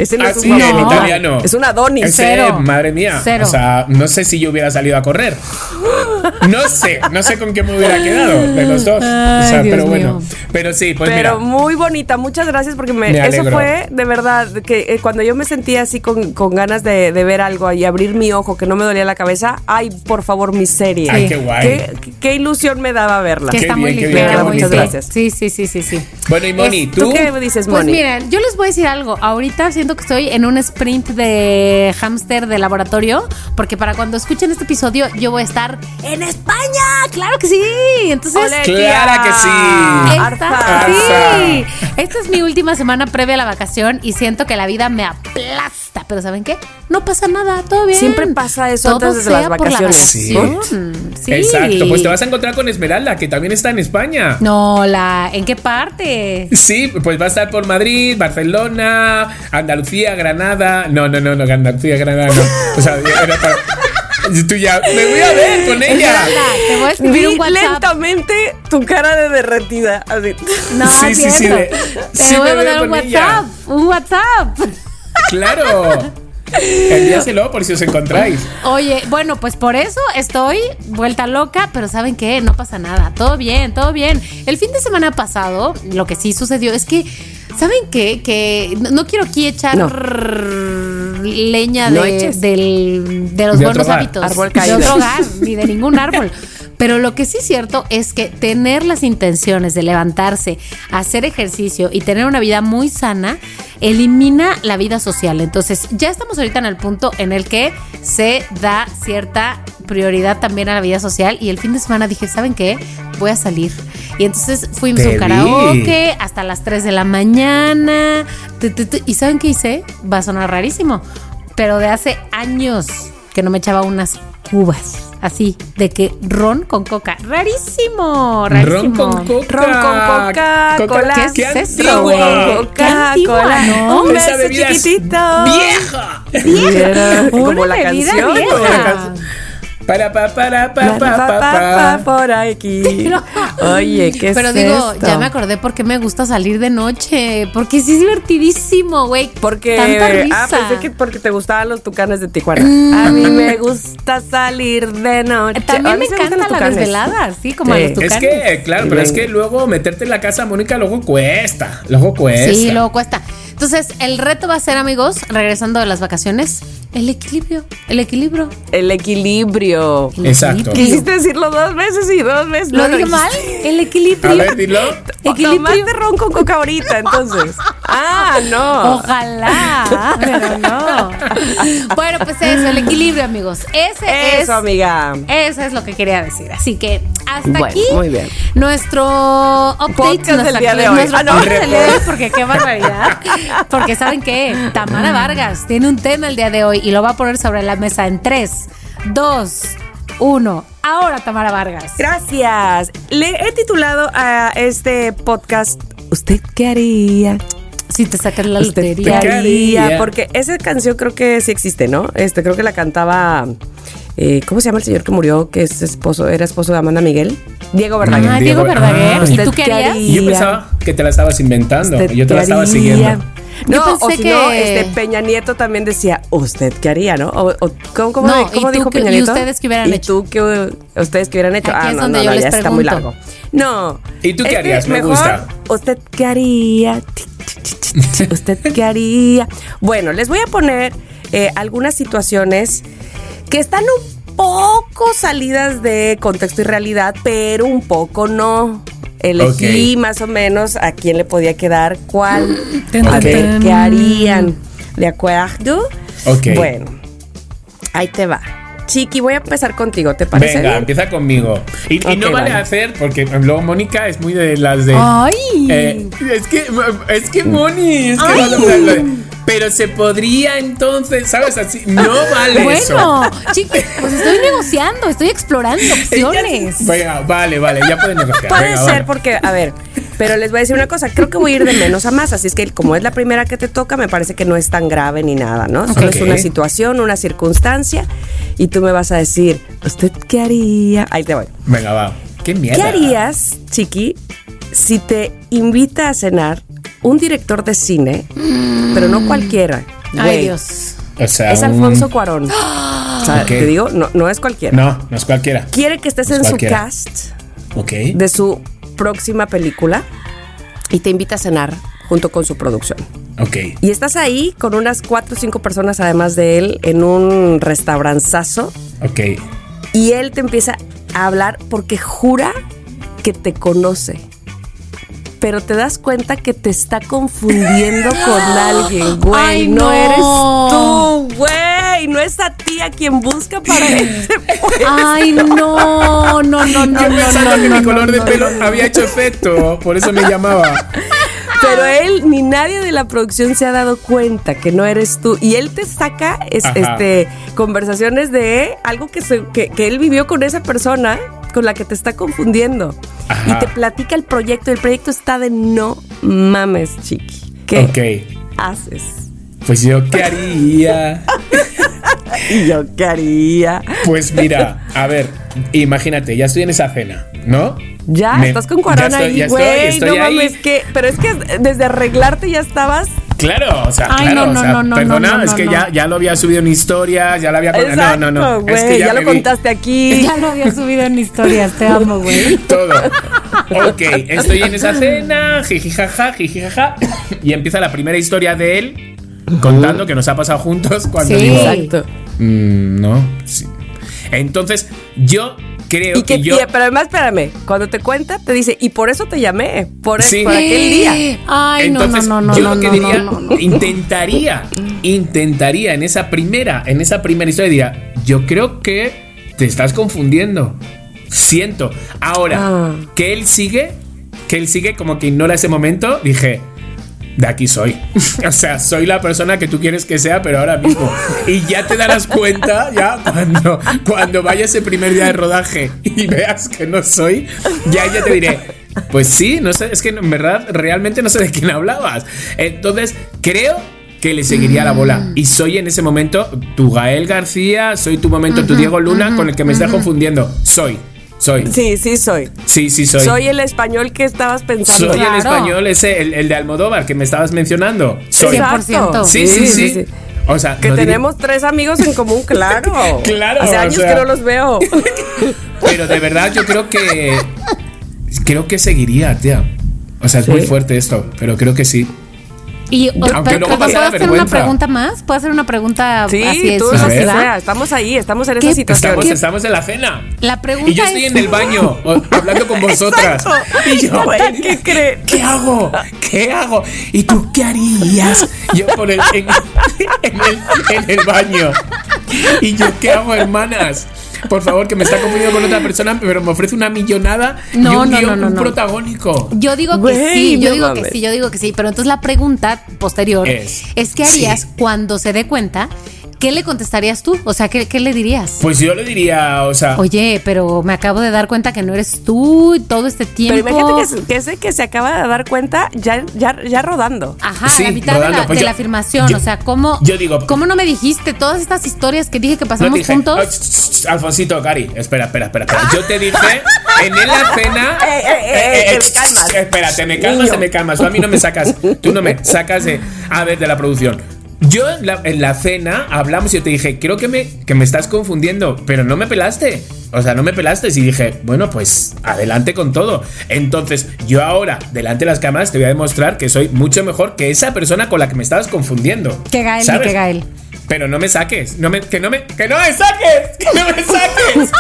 Ese no Ah, es un sí, el italiano. Es un Adonis. Ese, Cero. madre mía. Cero. O sea, no sé si yo hubiera salido a correr. [GASPS] No sé, no sé con qué me hubiera quedado de los dos. o sea, Dios pero bueno. Pero sí, pues Pero mira. muy bonita, muchas gracias porque me, Me eso fue de verdad que eh, cuando yo me sentía así con, con ganas de, de ver algo y abrir mi ojo que no me dolía la cabeza, ay, por favor, mi serie. Ay, qué guay. Qué, qué ilusión me daba verla. Que Qué está bien, muy bien. Muchas gracias. Sí, sí, sí, sí, sí. Bueno, y Moni, ¿Tú tú. qué dices, Pues Moni? miren, yo les voy a decir algo. Ahorita siento que estoy en un sprint de hámster de laboratorio, porque para cuando escuchen este episodio yo voy a estar en España. Claro que sí. Entonces, Ole, Clara que sí. esta, sí. Esta es mi última semana previa a la vacación y siento que la vida me Pero ¿saben qué? No pasa nada, todo bien. Siempre pasa eso Todo antes de las por la vacaciones. Sí. Sí. Exacto, pues te vas a encontrar con Esmeralda, que también está en España. No, la. ¿En qué parte? Sí, pues va a estar por Madrid, Barcelona, Andalucía, Granada. No, no, no, no, Andalucía, Granada, no. [LAUGHS] O sea, era para. Tú ya. Me voy a ver con ella. Esmeralda, te voy a escribir Vi un WhatsApp. lentamente tu cara de derretida. Así. No, Sí, sí, sí, de- Te sí voy a mandar un ella. WhatsApp. Un WhatsApp. Claro. Envíaselo por si os encontráis. Oye, bueno, pues por eso estoy vuelta loca, pero ¿saben qué? No pasa nada. Todo bien, todo bien. El fin de semana pasado, lo que sí sucedió es que, ¿saben qué? Que no, quiero aquí echar No. leña No de, eches. del- de los De buenos hábitos. Árbol de otro hogar, [LAUGHS] ni de ningún árbol. Pero lo que sí es cierto es que tener las intenciones de levantarse, hacer ejercicio y tener una vida muy sana elimina la vida social. Entonces, ya estamos ahorita en el punto en el que se da cierta prioridad también a la vida social y el fin de semana dije, ¿saben qué? Voy a salir. Y entonces fuimos a un vi. karaoke hasta las 3 de la mañana. Tu, tu, tu. ¿Y saben qué hice? Va a sonar rarísimo, pero de hace años que no me echaba unas cubas. Así, de que ron con coca. Rarísimo, rarísimo. Ron con coca. Ron con Coca-Cola. ¿Qué es ¡Qué güey? Antigua, Coca-Cola. ¿no? Un beso es chiquitito. ¡Vieja! Vieja. Como la bebida canción. vieja. Para, pa, para, pa, Pa, pa, pa, pa, pa, pa. pa, por aquí. [LAUGHS] Oye, ¿qué Pero es digo, esto? ya me acordé por qué me gusta salir de noche. Porque sí es divertidísimo, güey. Porque Tanta risa. ah, pensé que porque te gustaban los tucanes de Tijuana. Mm. A mí me gusta salir de noche. También me sí gustan encanta los la tucanes. desvelada, sí, como Sí. a los Es tucanes. que, claro, pero es que luego meterte en la casa, Mónica, luego cuesta. Luego cuesta. Sí, luego cuesta. Entonces, el reto va a ser, amigos, regresando de las vacaciones, el equilibrio. El equilibrio. El equilibrio. El Exacto. equilibrio. Quisiste decirlo dos veces y dos veces. ¿Lo no dije mal? El equilibrio. A ver, dilo. Equilibrio. Tomaste ron con coca ahorita, entonces. Ah, no. Ojalá, pero no. Bueno, pues eso, el equilibrio, amigos. Ese es. Eso, amiga. Eso es lo que quería decir. Así que hasta Bueno, aquí muy bien. nuestro update Podcast del nuestra- día de hoy. nuestro Ah, no. porque qué barbaridad. Porque saben qué, Tamara Vargas tiene un tema el día de hoy y lo va a poner sobre la mesa en 3, 2, 1. Ahora Tamara Vargas. Gracias. Le he titulado a este podcast ¿Usted qué haría? Si te sacas la ¿Usted qué lotería. ¿Qué haría? Porque esa canción creo que sí existe, ¿no? Este, creo que la cantaba. eh, ¿Cómo se llama el señor que murió? Que es esposo, era esposo de Amanda Miguel. Diego Verdaguer. Ah, Diego Diego- Verdaguer. Ah, ¿Y ¿usted tú qué harías? haría? Yo pensaba que te la estabas inventando. ¿Usted Yo te la estaba siguiendo. No, Yo o si no, que- este Peña Nieto también decía, ¿usted qué haría, no? O, o- ¿Cómo, cómo, No, cómo ¿y dijo Peña y Nieto? ustedes qué hubieran ¿Y hecho? tú qué ustedes qué hubieran hecho? Aquí ah, es no, donde no, yo no, les ya está muy pregunto. largo. No. ¿Y tú qué Este, harías? Me mejor, gusta. ¿Usted qué haría? ¿Usted [LAUGHS] qué haría? Bueno, les voy a poner eh, algunas situaciones que están un poco salidas de contexto y realidad, pero un poco no. Elegí Ok. más o menos a quién le podía quedar cuál. [GASPS] A ver qué harían. ¿De acuerdo? Ok. Bueno, ahí te va. Chiqui, voy a empezar contigo, ¿te parece? Venga, bien? empieza conmigo. Y, no vale, vale. hacer, porque luego Mónica es muy de las de. Ay. Eh, es que, es que Moni, es que de- Pero se podría entonces, ¿sabes? Así, no vale eso. Bueno, [LAUGHS] chicos, pues estoy negociando, estoy explorando [LAUGHS] opciones. Venga, vale, vale, ya pueden negociar. Puede Venga, ser vale. porque, a ver, pero les voy a decir una cosa, creo que voy a ir de menos a más, así es que como es la primera que te toca, me parece que no es tan grave ni nada, ¿no? Solo es una situación, una circunstancia, y tú me vas a decir, ¿usted qué haría? Ahí te voy. Venga, va. Qué mierda. ¿Qué harías, Chiqui, si te invita a cenar un director de cine, pero no cualquiera? Ay, güey, Dios. O sea, Es un- Alfonso Cuarón. [GASPS] O sea, te digo, no, no es cualquiera. No, no es cualquiera. Quiere que estés No es en su cast de su próxima película y te invita a cenar junto con su producción. Ok. Y estás ahí con unas cuatro o cinco personas además de él en un restauranzazo Ok. y él te empieza a hablar porque jura que te conoce. Pero te das cuenta que te está confundiendo con [GASPS] alguien, güey. Ay, no. no. eres tú, güey. No es a ti a quien busca para ese puesto. [LAUGHS] Ay, no, no, no, no, no, Yo no, pensando no, que no, mi color no, de pelo no. había hecho efecto, por eso me llamaba. [LAUGHS] Pero él ni nadie de la producción se ha dado cuenta que no eres tú. Y él te saca es- este, conversaciones de algo que, se- que, que él vivió con esa persona con la que te está confundiendo. Ajá. Y te platica el proyecto. El proyecto está de no mames, chiqui. ¿Qué haces? Pues yo, ¿qué haría? [LAUGHS] Y yo, ¿qué haría? Pues mira, a ver, imagínate, ya estoy en esa cena, ¿no? Ya, Me- estás con Cuarón ahí, güey. No ahí. mames, que. Pero es que desde arreglarte ya estabas. Claro, o sea, Ay, claro, no, no, o sea, no, no, perdona, no, no, es que no. ya, ya lo había subido en historia, ya lo había Exacto, No, no, no. güey. es que ya, lo vi contaste aquí. [LAUGHS] Ya lo había subido en historias, te amo, güey. [LAUGHS] Todo. Ok, estoy en esa cena, jijijaja, jijijaja. Y empieza la primera historia de él contando que nos ha pasado juntos cuando Sí. digo. Exacto. "Mm, no. sí". Entonces, yo creo Y que, que yo. y- pero además, espérame, cuando te cuenta, te dice, y por eso te llamé, por, Sí. por aquel día. Ay, no, Entonces, no, no, no, yo no, lo que no, diría, no, no, no. intentaría, intentaría en esa primera, en esa primera historia, diría, yo creo que te estás confundiendo. Siento. Ahora, Ah. que él sigue, que él sigue como que ignora ese momento, dije, de aquí soy. [LAUGHS] o sea, soy la persona que tú quieres que sea, pero ahora mismo. Y ya te darás cuenta, ya cuando, cuando vaya ese primer día de rodaje y veas que no soy, ya, ya te diré. Pues sí, no sé, es que en verdad realmente no sé de quién hablabas. Entonces, creo que le seguiría la bola. Y soy en ese momento tu Gael García, soy tu momento, tu Diego Luna, con el que me estás confundiendo. Soy, soy. Sí, sí, soy. Sí, sí, soy. Soy, el español que estabas pensando. Soy el español ese, el, el de Almodóvar que me estabas mencionando. Soy. Exacto. 100%. Sí, sí, sí. O sea, Que no diré- tenemos tres amigos en común, claro. [LAUGHS] Claro, Hace o años sea. que no los veo. [LAUGHS] pero de verdad yo creo que creo que seguiría, tía. O sea, es muy ¿Sí? fuerte esto, pero creo que sí. Y, Aunque pero, luego ¿puedo la hacer una pregunta más? ¿Puedo hacer una pregunta Sí, así tú ver. sea. Estamos ahí, estamos en esa ¿Qué- situación. Estamos, estamos en la cena. La pregunta Y yo estoy es- en el baño [LAUGHS] hablando con vosotras. Y yo, ¿qué? [LAUGHS] ¿Qué hago? ¿Qué hago? ¿Y tú qué harías? Yo por el, en, [LAUGHS] en el, en el baño. Y yo, ¿qué hago, hermanas? Por favor, que me está confundiendo con otra persona, pero me ofrece una millonada y No, un no, guion no, no, un no. protagónico. Yo digo que sí, yo digo mames. que sí, yo digo que sí, pero entonces la pregunta posterior Es, es, ¿qué harías sí. cuando se dé cuenta? ¿Qué le contestarías tú? O sea, ¿qué, qué le dirías? Pues yo le diría, o sea, Oye, pero me acabo de dar cuenta que no eres tú todo este tiempo. Pero imagínate que, se- que ese que se acaba de dar cuenta ya, ya, ya rodando. Ajá, Sí, la mitad de rodando, la, pues de yo- la afirmación. yo- o sea, ¿cómo, yo digo- ¿cómo no me dijiste todas estas historias que dije que no pasamos te dije, juntos? "Ay, sh- sh- Alfonsito, Cari, espera, espera, espera, espera. Yo te dije en la [LAUGHS] cena. Te me sh- calmas. sh- Espera, te me calmas, Niño. te me calmas. Tú a mí no me sacas, tú no me [LAUGHS] sacas de, a ver, de la producción. Yo en la, en la cena hablamos y yo te dije, creo que me, que me estás confundiendo, pero no me pelaste. O sea, no me pelaste. Y dije, bueno, pues adelante con todo. Entonces, yo ahora, delante de las cámaras, te voy a demostrar que soy mucho mejor que esa persona con la que me estabas confundiendo. Que Gael, que Gael. Pero no me saques, no me, que no me, que no me saques, [LAUGHS] que no me saques.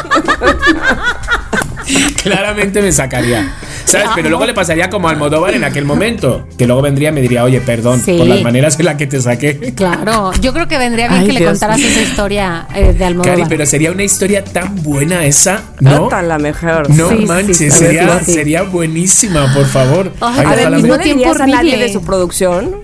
[LAUGHS] Claramente me sacaría, ¿sabes? Pero luego le pasaría como a Almodóvar en aquel momento, que luego vendría y me diría, oye, perdón Sí. por las maneras en las que te saqué. Claro, yo creo que vendría bien Ay, que le contaras esa historia eh, de Almodóvar. Cari, pero sería una historia tan buena esa, ¿no? Nota la mejor. No Sí, manches, sí, sería, sí, sí. sería buenísima, por favor. Ay, Ay, al ojalá mismo me- ¿No le tiempo dirías a nadie de su producción?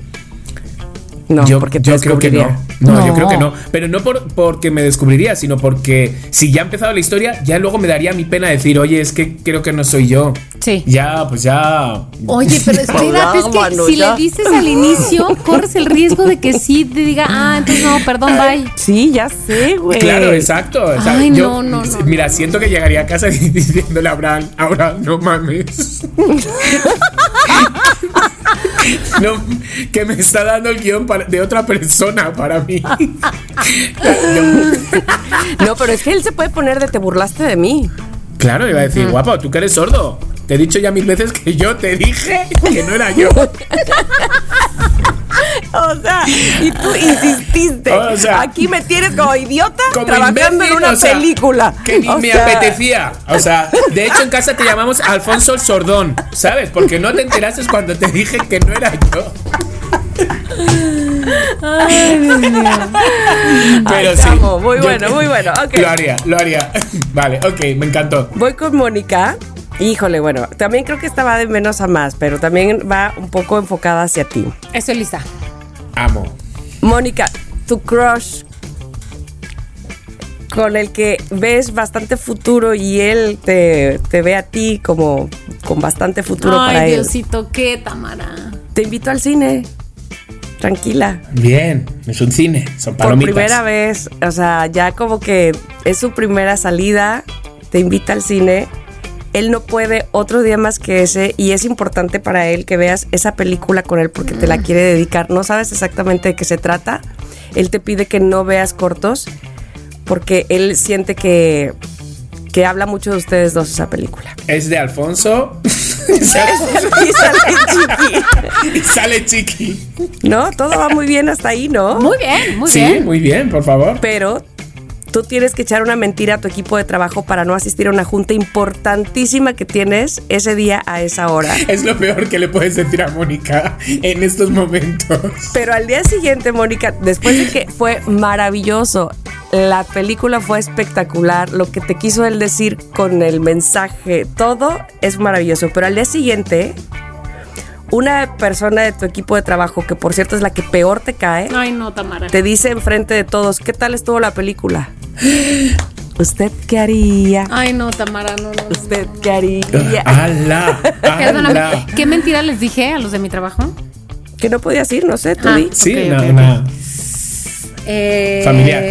No, yo, porque te yo creo que no. No. No. yo creo que no. Pero no por, porque me descubriría, sino porque si ya ha empezado la historia, ya luego me daría mi pena decir, oye, es que creo que no soy yo. Sí. Ya, pues ya. Oye, pero [LAUGHS] espérate, es que mano, si ya. le dices al inicio, [LAUGHS] corres el riesgo de que sí te diga, ah, entonces no, perdón, bye. Sí, ya sé, güey. Claro, exacto. o sea, Ay, yo- no, no, no, Mira, siento que llegaría a casa [LAUGHS] diciéndole a Abraham, Abraham, no mames. [LAUGHS] No, que me está dando el guion para- de otra persona para mí. [LAUGHS] No, pero es que él se puede poner de te burlaste de mí. Claro, iba a decir, guapo, tú que eres sordo. Te he dicho ya mil veces que yo te dije que no era yo. [LAUGHS] [LAUGHS] O sea, y tú insististe. O sea, Aquí me tienes como idiota Como trabajando en una o sea, película. Que ni O me sea, apetecía. O sea, de hecho en casa te llamamos Alfonso el Sordón, ¿sabes? Porque no te enteraste cuando te dije que no era yo. Pero Ay, te sí. amo. Muy bueno, muy bueno. Lo haría, lo haría. [LAUGHS] Vale, ok, me encantó. Voy con Mónica. Híjole, bueno, también creo que esta va de menos a más, pero también va un poco enfocada hacia ti. Estoy lista. Amo. Mónica, tu crush con el que ves bastante futuro y él te, te ve a ti como con bastante futuro Ay, para él. Diosito, qué Tamara. Te invito al cine. Tranquila. Bien, es un cine, son Por palomitas. primera vez, o sea, ya como que es su primera salida, te invita al cine. Él no puede otro día más que ese y es importante para él que veas esa película con él porque te la quiere dedicar. No sabes exactamente de qué se trata. Él te pide que no veas cortos porque él siente que, que habla mucho de ustedes dos esa película. Es de Alfonso. [LAUGHS] [LAUGHS] [LAUGHS] y sale chiqui. y sale Chiqui. No, todo va muy bien hasta ahí, ¿no? Muy bien, muy sí, bien. muy bien, por favor. pero tú tienes que echar una mentira a tu equipo de trabajo para no asistir a una junta importantísima que tienes ese día a esa hora. [LAUGHS] Es lo peor que le puedes decir a Mónica en estos momentos. Pero al día siguiente, Mónica, después de que fue maravilloso, la película fue espectacular, lo que te quiso él decir con el mensaje, todo es maravilloso, pero al día siguiente... Una persona de tu equipo de trabajo, que por cierto es la que peor te cae, Ay, no, Tamara. te dice enfrente de todos, ¿qué tal estuvo la película? [GASPS] ¿Usted qué haría? Ay, no, Tamara, no, no. no. ¿Usted qué haría? [LAUGHS] ¡Hala! [LAUGHS] Perdóname, ¡Hala! ¿qué mentira les dije a los de mi trabajo? Que no podías ir, no sé, tú Ah. di. Sí, Ok, una, ok, ok. una Eh, familiar.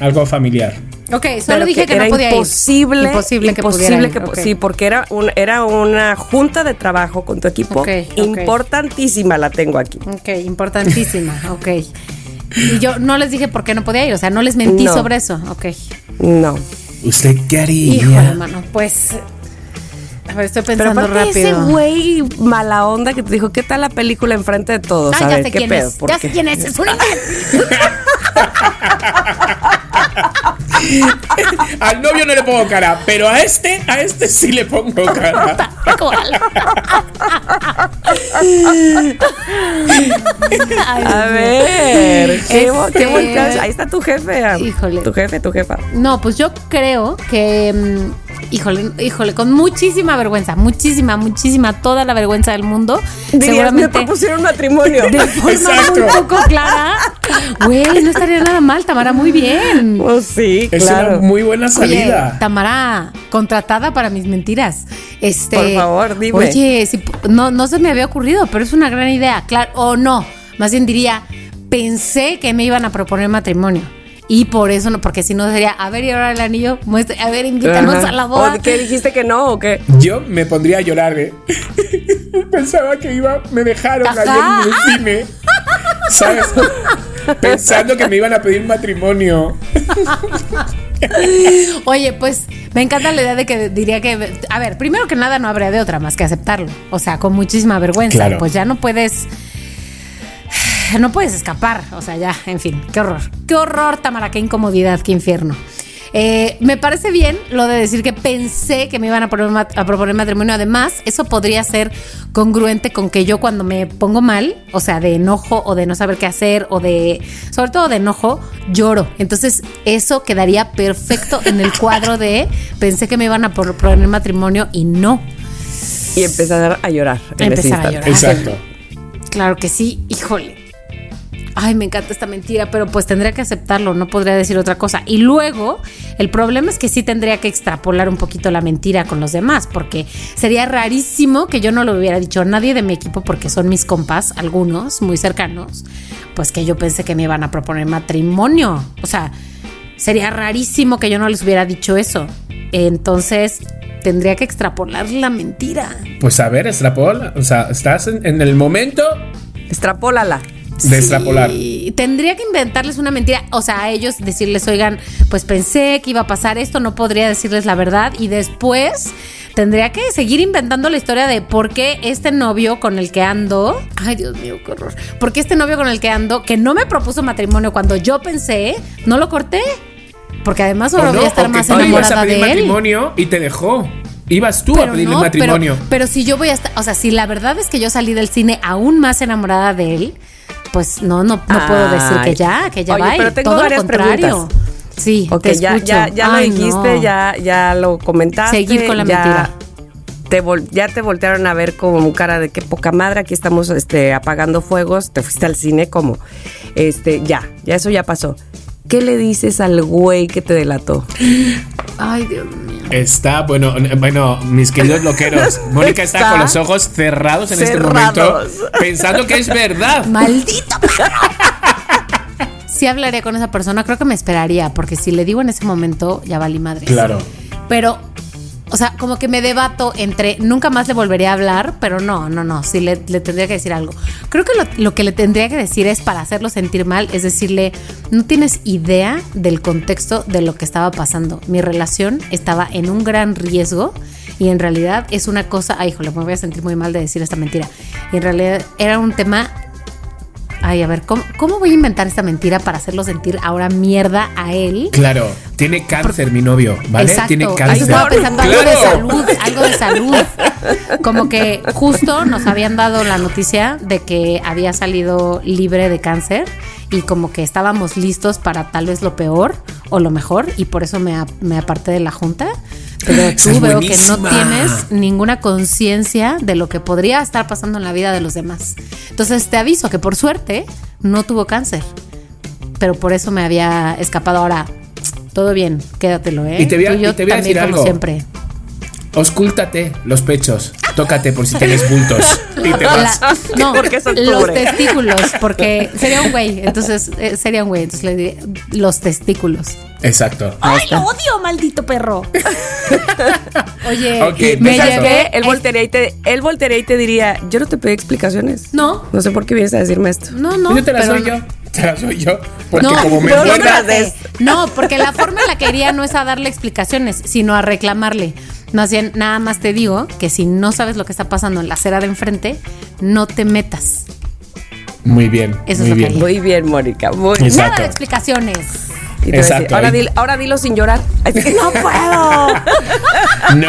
Algo familiar. Ok, solo Pero dije que, era no podía imposible, ir. Imposible que imposible ir, que- ok. sí, porque era un, era una junta de trabajo con tu equipo Ok, ok. importantísima la tengo aquí. Ok, importantísima, [LAUGHS] ok. Y yo no les dije por qué no podía ir, o sea, no les mentí No. sobre eso, ok. No. ¿Usted qué haría? Híjole, mano, pues A ver, estoy Pero pensando ese rápido. güey mala onda que te dijo, ¿qué tal la película enfrente de todos? Ah, a ya ver, sé ¿qué quién pedo? es. ¿Por Ya qué? sé quién es. Es un. [LAUGHS] [LAUGHS] Al novio no le pongo cara, pero a este, a este sí le pongo cara. [LAUGHS] A ver, ¿qué, vo- qué Este- volteas? Ahí está tu jefe. Híjole. Tu jefe, tu jefa. No, pues yo creo que, mm, híjole, híjole, con muchísima vergüenza, muchísima, muchísima, toda la vergüenza del mundo, Dirías, me seguramente propusieron matrimonio. [LAUGHS] de forma Exacto. muy poco clara. Güey, no estaría nada mal, Tamara, muy bien. Pues sí, Es claro. una muy buena Oye, salida. Tamara, contratada para mis mentiras. Este, Por favor, dime. Oye, si no, no se me había ocurrido, pero es una gran idea. Claro, o no, más bien diría, pensé que me iban a proponer matrimonio. Y por eso no, porque si no sería, a ver, y ahora el anillo, muestre- a ver, invítanos Ajá. a la boda. ¿O ¿Qué dijiste que no o qué? Yo me pondría a llorar, ¿eh? [LAUGHS] Pensaba que iba, me dejaron Ajá. ayer en el cine. ¿Sabes? Pensando que me iban a pedir matrimonio. [LAUGHS] Oye, pues me encanta la idea de que diría que, a ver, primero que nada no habría de otra más que aceptarlo. O sea, con muchísima vergüenza. Claro. Pues ya no puedes, no puedes escapar. O sea, ya, en fin, qué horror. Qué horror, Tamara, qué incomodidad, qué infierno. Eh, me parece bien lo de decir que pensé que me iban a, a proponer matrimonio. Además, eso podría ser congruente con que yo cuando me pongo mal, o sea, de enojo o de no saber qué hacer o de, sobre todo de enojo, lloro. Entonces, eso quedaría perfecto en el cuadro de pensé que me iban a proponer matrimonio y no. Y empezar a llorar. en ese Empezar a instante. llorar. Exacto. Claro que sí, híjole. Ay, me encanta esta mentira, pero pues tendría que aceptarlo, no podría decir otra cosa. Y luego, el problema es que sí tendría que extrapolar un poquito la mentira con los demás, porque sería rarísimo que yo no lo hubiera dicho a nadie de mi equipo, porque son mis compas, algunos muy cercanos, pues que yo pensé que me iban a proponer matrimonio. O sea, sería rarísimo que yo no les hubiera dicho eso. Entonces, tendría que extrapolar la mentira. Pues a ver, extrapola. O sea, estás en, en el momento Extrapólala. De extrapolar. Sí, tendría que inventarles una mentira, o sea, a ellos decirles, oigan, pues pensé que iba a pasar esto, no podría decirles la verdad y después tendría que seguir inventando la historia de por qué este novio con el que ando, ay Dios mío, qué horror, por qué este novio con el que ando, que no me propuso matrimonio cuando yo pensé, no lo corté, porque además ahora no, voy a estar más a enamorada pedir de él. matrimonio y te dejó. Ibas tú a pedirle no, matrimonio. Pero, pero si yo voy a estar, o sea, si la verdad es que yo salí del cine aún más enamorada de él, pues no, no, no puedo decir que ya, que ya Oye, va. pero tengo todo varias lo contrario. preguntas. Sí, Ok, te ya, ya, ya lo dijiste, no. ya, ya lo comentaste. Seguir con la ya mentira. Te vol- ya te voltearon a ver como cara de qué poca madre, aquí estamos este, apagando fuegos, te fuiste al cine como, este, ya, ya eso ya pasó. ¿Qué le dices al güey que te delató? Ay, Dios mío. Está, bueno, bueno, mis queridos loqueros. [LAUGHS] Mónica está, Está con los ojos cerrados en este momento, pensando que es verdad. [LAUGHS] Maldito perro. Sí hablaría con esa persona, creo que me esperaría, porque si le digo en ese momento, ya valí madre. Claro. Pero, o sea, como que me debato entre nunca más le volvería a hablar, pero no, no, no, sí le, le tendría que decir algo. Creo que lo, lo que le tendría que decir es para hacerlo sentir mal, es decirle, no tienes idea del contexto de lo que estaba pasando. Mi relación estaba en un gran riesgo y en realidad es una cosa, ay, híjole, me voy a sentir muy mal de decir esta mentira. Y en realidad era un tema Ay, a ver, ¿cómo, cómo voy a inventar esta mentira para hacerlo sentir ahora mierda a él? Claro, tiene cáncer mi novio, ¿vale? Exacto. Tiene Ahí cáncer. estaba pensando algo de salud, algo de salud. Como que justo nos habían dado la noticia de que había salido libre de cáncer y como que estábamos listos para tal vez lo peor o lo mejor y por eso me, me aparté de la junta. Pero tú es veo que no tienes ninguna conciencia de lo que podría estar pasando en la vida de los demás. Entonces te aviso que por suerte no tuvo cáncer, pero por eso me había escapado ahora. Todo bien, quédatelo, ¿eh? Y te voy a- Tú y yo y te voy a también decir como siempre. Auscúltate los pechos. Tócate por si tienes bultos. Y te vas. La- no, [LAUGHS] Porque los testículos, porque sería un güey, entonces eh, sería un güey, entonces le diré los testículos. Exacto. ¡Ay, lo odio, maldito perro! [LAUGHS] Oye, me me ¿Sabes llevé. qué? Él voltearía, y te, él voltearía y te diría, yo no te pedí explicaciones. No, No sé por qué vienes a decirme esto. no, no. yo te la pero soy yo. Te la soy yo. Porque No, como me. No, porque la forma en la que iría no es a darle explicaciones, sino a reclamarle. No, así, nada más te digo que si no sabes lo que está pasando en la acera de enfrente, no te metas. Muy bien. Eso muy es lo que bien. haría. Muy bien, Mónica. Muy bien. Exacto. Nada de explicaciones. Y te decir, Exacto. ahora, dilo sin llorar. Así que no puedo. [LAUGHS] No,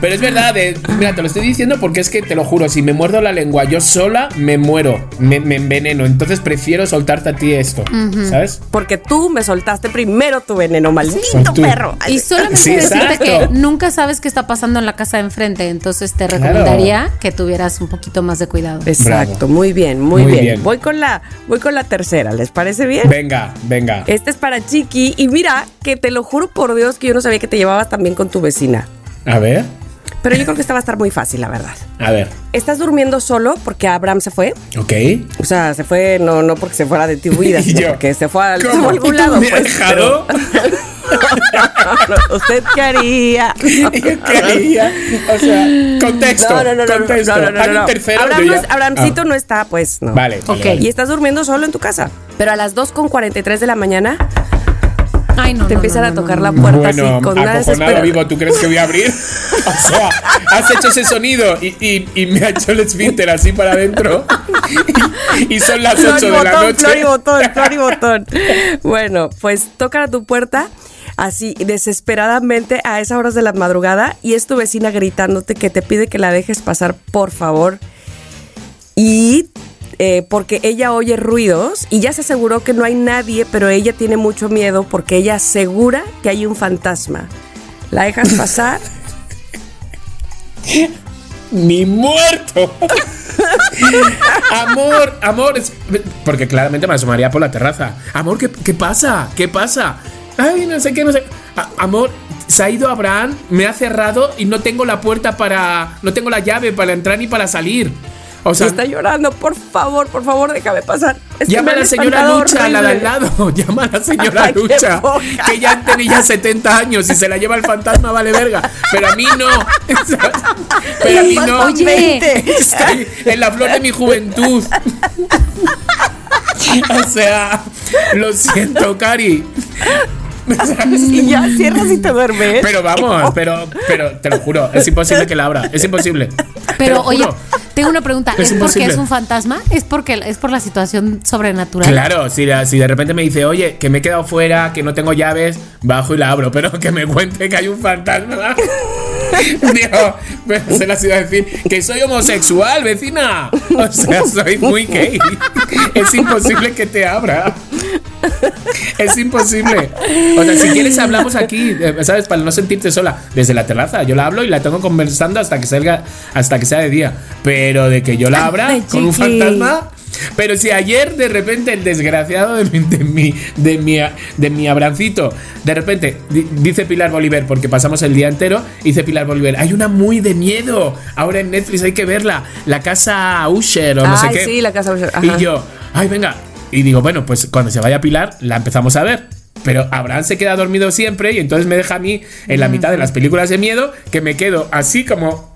pero es verdad. eh, mira, te lo estoy diciendo porque es que te lo juro, si me muerdo la lengua yo sola, me muero, me, me enveneno. Entonces prefiero soltarte a ti esto, ¿sabes? Porque tú me soltaste primero tu veneno, maldito perro. Y solamente Sí, decirte que nunca sabes qué está pasando en la casa de enfrente, entonces te Claro. recomendaría que tuvieras un poquito más de cuidado. Exacto, Bravo. muy bien, muy, Muy bien. bien. Voy con la, voy con la tercera, ¿les parece bien? Venga, venga. Este es para Chiqui. Y mira, que te lo juro por Dios que yo no sabía que te llevabas tan bien con tu vecina. A ver, Pero yo creo que esta va a estar muy fácil, la verdad. a ver. ¿Estás durmiendo solo porque Abraham se fue? Ok. O sea, se fue no, no porque se fuera de tu vida, [LAUGHS] sino yo, porque se fue, a [LAUGHS] algún lado. ¿Me ha pues, dejado? pero- [LAUGHS] ¿Usted qué haría? Yo quería. O sea, contexto. No, no, no, no, contexto. no, no, no, no. Abraham no ya- Abrahamcito Ah, no está, pues, no. Vale. vale, Ok. vale. Y estás durmiendo solo en tu casa. Pero a las 2.43 de la mañana Ay, no. te no, empiezan no, a tocar no. la puerta bueno, así con desesperación. vivo, ¿tú crees que voy a abrir? [LAUGHS] O sea, has hecho ese sonido y, y- y me ha hecho el esfínter así para adentro. Y, y son las 8 de la noche. Flor y botón, flor y botón. Bueno, pues tocan a tu puerta así desesperadamente a esas horas de la madrugada y es tu vecina gritándote que te pide que la dejes pasar, por favor. Y eh, porque ella oye ruidos y ya se aseguró que no hay nadie, pero ella tiene mucho miedo porque ella asegura que hay un fantasma. ¿La dejas [LAUGHS] pasar? Ni muerto. amor, amor. es- Porque claramente me asomaría por la terraza. Amor, ¿qué, qué pasa? ¿Qué pasa? Ay, no sé qué, no sé. A- amor, se ha ido Abraham, me ha cerrado y no tengo la puerta para. No tengo la llave para entrar ni para salir. O Y está llorando, por favor, por favor, déjame pasar. Es Llama a la señora Lucha, la de al horrible. lado. [LAUGHS] Llama a la señora Ay, Lucha. Que ya tiene ya 70 años y se la lleva el fantasma, vale verga. Pero a mí no. [LAUGHS] Pero a mí no. Oye. Estoy en la flor de mi juventud. [LAUGHS] O sea, lo siento, Cari. [LAUGHS] Y ya cierras y te duermes. Pero vamos, [LAUGHS] pero, pero te lo juro, es imposible que la abra. Es imposible. Pero oye, tengo una pregunta. Es ¿Es, porque imposible. es un fantasma? ¿Es porque es por la situación sobrenatural? Claro, si, la- si de repente me dice, oye, que me he quedado fuera, que no tengo llaves, bajo y la abro, pero que me cuente que hay un fantasma. [LAUGHS] [LAUGHS] Digo, pero se las iba a decir que soy homosexual, vecina. O sea, soy muy gay. Es imposible que te abra. Es imposible. O sea, si quieres hablamos aquí, eh, ¿sabes? Para no sentirte sola. Desde la terraza. Yo la hablo y la tengo conversando hasta que salga, hasta que sea de día. Pero de que yo la abra Ay, con un fantasma. Pero si ayer de repente el desgraciado de mi, de mi, de mi, de mi abrancito, de repente, di- dice Pilar Bolívar, porque pasamos el día entero, dice Pilar Bolívar, hay una muy de miedo, ahora en Netflix hay que verla, la casa Usher o no sé qué. sí, la casa Usher, ajá. Y yo, ay, venga. Y digo, bueno, pues cuando se vaya Pilar, la empezamos a ver. Pero Abraham se queda dormido siempre y entonces me deja a mí en la mitad de las películas de miedo que me quedo así como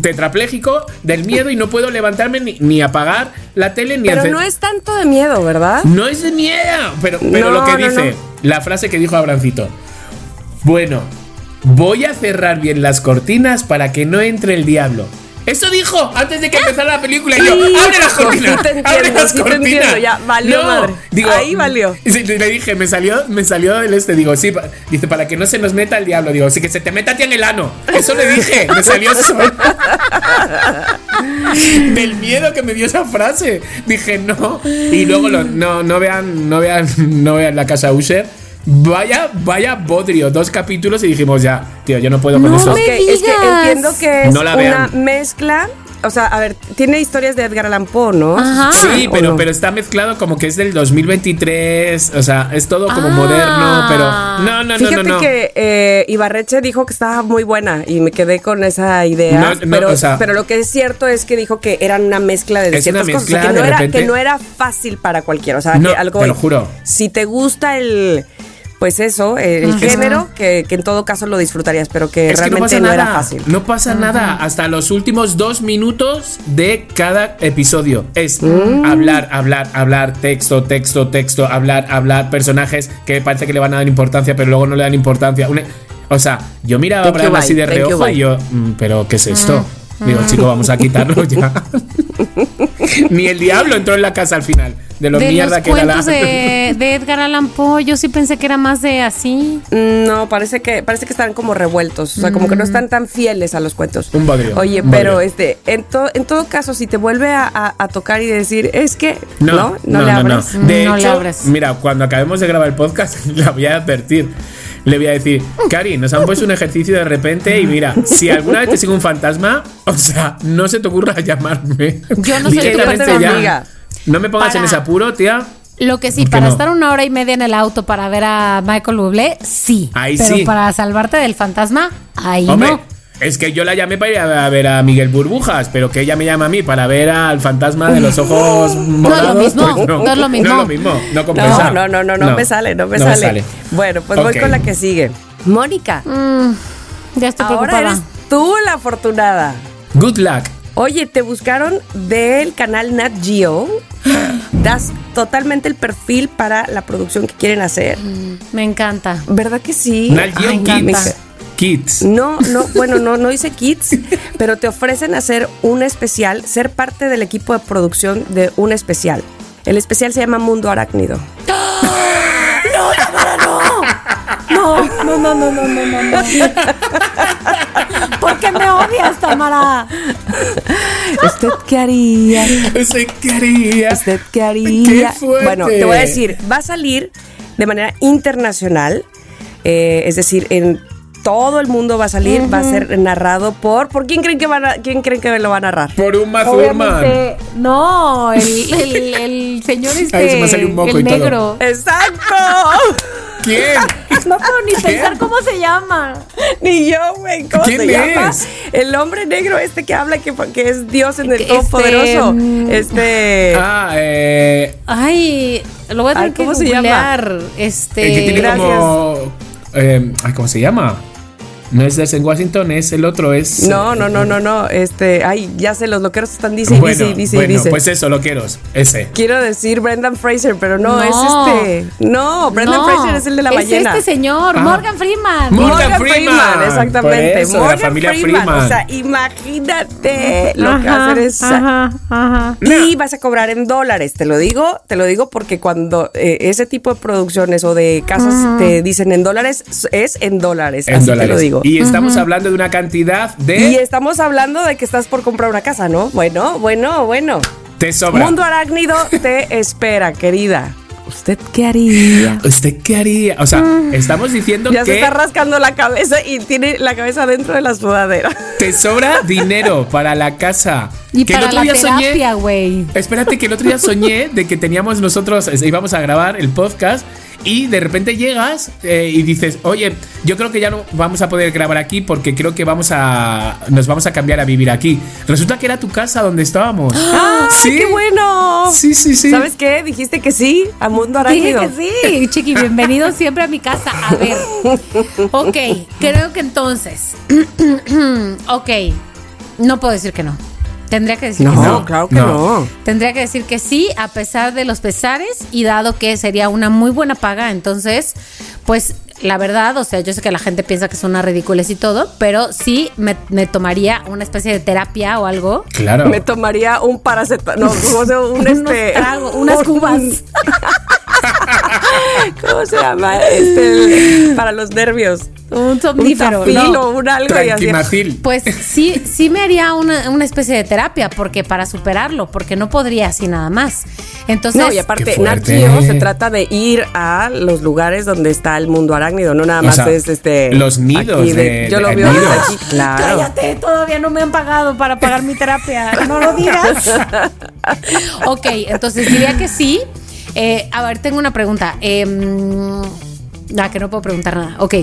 tetrapléjico del miedo y no puedo levantarme ni, ni apagar la tele ni Pero no es tanto de miedo, ¿verdad? No es de miedo, pero, pero No, lo que no, dice, no. la frase que dijo Abrancito. Bueno, voy a cerrar bien las cortinas para que no entre el diablo. Eso dijo antes de que empezara la película. Y yo, abre las cortinas. abre las cortinas. ya, valió madre. Ahí valió. le dije, me salió, me salió del este. Digo, sí, dice, para que no se nos meta el diablo. Digo, sí, que se te meta a ti en el ano. Eso le dije, me salió solo. [LAUGHS] Del miedo que me dio esa frase. Dije, no. Y luego lo- no, no vean, no vean, no vean la casa Usher. Vaya, vaya bodrio, dos capítulos y dijimos ya, tío, yo no puedo con No eso. me es que entiendo que es No la una vean. mezcla. O sea, a ver, tiene historias de Edgar Allan Poe, ¿no? Ajá. Sí, ¿o pero, no? pero está mezclado como que es del 2023. O sea, es todo como Ah. moderno, pero. No, no, no, Fíjate no, no. que eh, Ibarreche dijo que estaba muy buena y me quedé con esa idea. No, no, pero, o sea- pero lo que es cierto es que dijo que eran una mezcla de Es ciertas una cosas. o sea, mezcla que, no de era, repente. que no era fácil para cualquiera. O sea, No, que algo. te lo juro. Si te gusta el. Pues eso, el, el Ajá. género, que, que en todo caso lo disfrutarías, pero que Es que no realmente no, era fácil. No pasa nada. Hasta los últimos dos minutos de cada episodio. Es Mm. hablar, hablar, hablar, texto, texto, texto, hablar, hablar, personajes que parece que le van a dar importancia, pero luego no le dan importancia. Una- O sea, yo miraba a Thank you, Abraham así de reojo y yo, "Mm, ¿pero qué es esto? Digo, chico, vamos a quitarlo ya. [LAUGHS] Ni el diablo entró en la casa al final. De lo de mierda los que era la. cuentos de, [LAUGHS] de Edgar Allan Poe, yo sí pensé que era más de así. No, parece que parece que están como revueltos, o sea, como que no están tan fieles a los cuentos. Un bodrio, Oye, un pero este, en, to- en todo caso, si te vuelve a, a- a tocar y decir, es que no, No, no, no, le abres. no. De No le hecho, abres. mira, cuando acabemos de grabar el podcast, [LAUGHS] la voy a advertir. Le voy a decir, Cari, nos han puesto un ejercicio de repente y mira, si alguna vez te sigue un fantasma, o sea, no se te ocurra llamarme. Yo no soy tu amiga. No me pongas Para- en ese apuro, tía. Lo que sí, ¿Por qué para no? estar una hora y media en el auto para ver a Michael Bublé, sí. Ahí pero sí. para salvarte del fantasma, ahí Hombre, no. Es que yo la llamé para ir a ver a Miguel Burbujas, pero que ella me llama a mí para ver al fantasma de los ojos morados. mismo, pues no es lo mismo. No es lo mismo, no compensa. No, no, no, no, no me sale, no me no sale. Bueno, pues voy con la que sigue. Mónica, Mm, ya estoy ahora preocupada. eres tú la afortunada. Good luck. Oye, te buscaron del canal Nat Geo. Das totalmente el perfil para la producción que quieren hacer. Me encanta. ¿Verdad que sí? Nat Geo me encanta. Kids. Kids. No, no, bueno, no, no hice kits, pero te ofrecen hacer un especial, ser parte del equipo de producción de un especial. El especial se llama Mundo Arácnido. No, no, no, no, no, no, no, no. ¿Por qué me odias, Tamara? ¿Usted qué haría? Ese quería. ¿Usted qué haría? ¡Qué! Bueno, te voy a decir, va a salir de manera internacional, eh, es decir, en todo el mundo va a salir, va a ser narrado por, ¿por quién creen que van a, quién creen que lo va a narrar? Por un Mazurman. Obviamente, no, el, el, el señor [LAUGHS] este, Ay, se me salió un moco el y todo. negro. ¡Exacto! [LAUGHS] ¿Quién? No puedo ni pensar cómo se llama. Ni yo, güey. ¿Cómo ¿Quién se llama? es? El hombre negro este que habla que, que es Dios en el Este, Todopoderoso. mm, Este. Ah, eh. Ay, lo voy a tener Ay, ¿cómo que se llama? Este. El que tiene gracias. como. eh, ay, ¿Cómo se llama? No es Denzel Washington, es el otro, es. No, no, no, no, no. Este, ay, ya sé, los loqueros están dice bueno, dice dice y bueno, dice. pues eso, loqueros, ese. Quiero decir Brendan Fraser, pero no, No. es este. No, Brendan No, Fraser es el de la ballena. Es este señor, Ah. Morgan Freeman. Morgan Freeman, exactamente. eso, la Morgan familia Freeman. Freeman. O sea, imagínate lo que va a hacer esa. Ajá, ajá. Y vas a cobrar en dólares, te lo digo, te lo digo porque cuando eh, ese tipo de producciones o de casas te dicen en dólares, es en dólares, En así dólares. te lo digo. Y estamos hablando de una cantidad Y de. estamos hablando de que estás por comprar una casa, ¿no? Bueno, bueno, bueno. Te sobra. Mundo Arácnido te [LAUGHS] espera, querida. ¿Usted qué haría? ¿Usted qué haría? O sea, estamos diciendo Mm. Ya se que está rascando la cabeza y tiene la cabeza dentro de la sudadera. te sobra [LAUGHS] dinero para la casa. Y que para el otro la día soñé. terapia, güey. Espérate que el otro día soñé de que teníamos nosotros, íbamos a grabar el podcast y de repente llegas eh, y dices, oye, yo creo que ya no vamos a poder grabar aquí porque creo que vamos a, nos vamos a cambiar a vivir aquí. Resulta que era tu casa donde estábamos. ¡Ay, [GASPS] qué bueno! Sí, sí, sí. ¿Sabes qué? Dijiste que sí a Mundo Dije Arácnido. que sí, chiqui, bienvenido siempre a mi casa. A ver. [LAUGHS] Ok, creo que entonces. [CLEARS THROAT] ok, no puedo decir que no. Tendría que decir que sí. No, claro que No. no. Tendría que decir que sí, a pesar de los pesares y dado que sería una muy buena paga, entonces, pues la verdad, o sea, yo sé que la gente piensa que son una ridiculez y todo, pero sí me, me tomaría una especie de terapia o algo. Claro. Me tomaría un paracetamol. No. [LAUGHS] Un Unos este. unas un- cubas. [LAUGHS] ¿Cómo se llama? Este, el- para los nervios. Un Un somnífero. tafil no. o un algo y así. Tranquimacil. Pues sí, sí me haría una, una especie de terapia, porque para superarlo, porque no podría así nada más. Entonces, No, y aparte, Nat. Geo se trata de ir a los lugares donde está el mundo arácnido, no nada O más sea, es este. los nidos aquí de- yo lo veo aquí, claro. cállate, todavía no me han pagado para pagar mi terapia. No lo digas. [LAUGHS] ok, entonces diría que sí. Eh, a ver, tengo una pregunta. Eh, ah, que no puedo preguntar nada. Ok.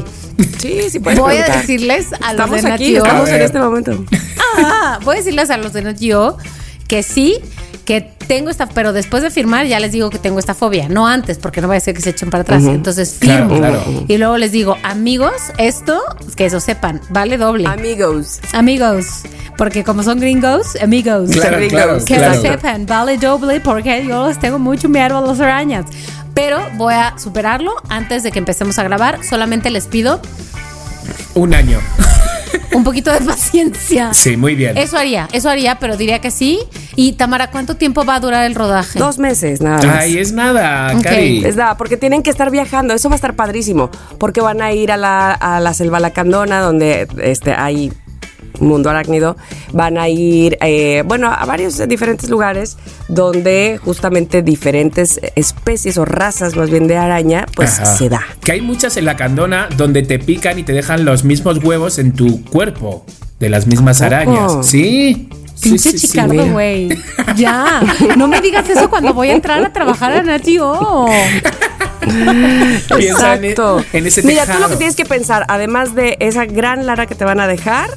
Sí, sí puedes Voy a decirles a los de aquí, estamos en ver. este momento. Ah, voy a decirles a los de Nat Geo que sí, que tengo esta, pero después de firmar ya les digo que tengo esta fobia, no antes, porque no va a ser que se echen para atrás. Entonces firmo. claro. Y luego les digo, amigos, esto, que eso sepan, vale doble. Amigos. amigos, porque como son gringos, amigos. Claro, Que claro. lo sepan, vale doble porque yo les tengo mucho miedo a las arañas. Pero voy a superarlo antes de que empecemos a grabar. Solamente les pido Un año. Un poquito de paciencia. Sí, muy bien. Eso haría, eso haría, pero diría que sí. Y Tamara, ¿cuánto tiempo va a durar el rodaje? Dos meses, nada más. Ay, es nada, Ok. Cari. Es nada, porque tienen que estar viajando. Eso va a estar padrísimo. Porque van a ir a la, a la selva lacandona, donde este, hay mundo arácnido. Van a ir, eh, bueno, a varios diferentes lugares donde justamente diferentes especies o razas, más bien de araña, pues Ajá. se da. Que hay muchas en la candona donde te pican y te dejan los mismos huevos en tu cuerpo. De las mismas arañas. Sí. Sí, Pinche sí, sí, Chicardo, güey. [LAUGHS] Ya. No me digas eso cuando voy a entrar a trabajar a Natio. Piensa en, e- Exacto. en ese Mira, tú lo que tienes que pensar, además de esa gran lara que te van a dejar,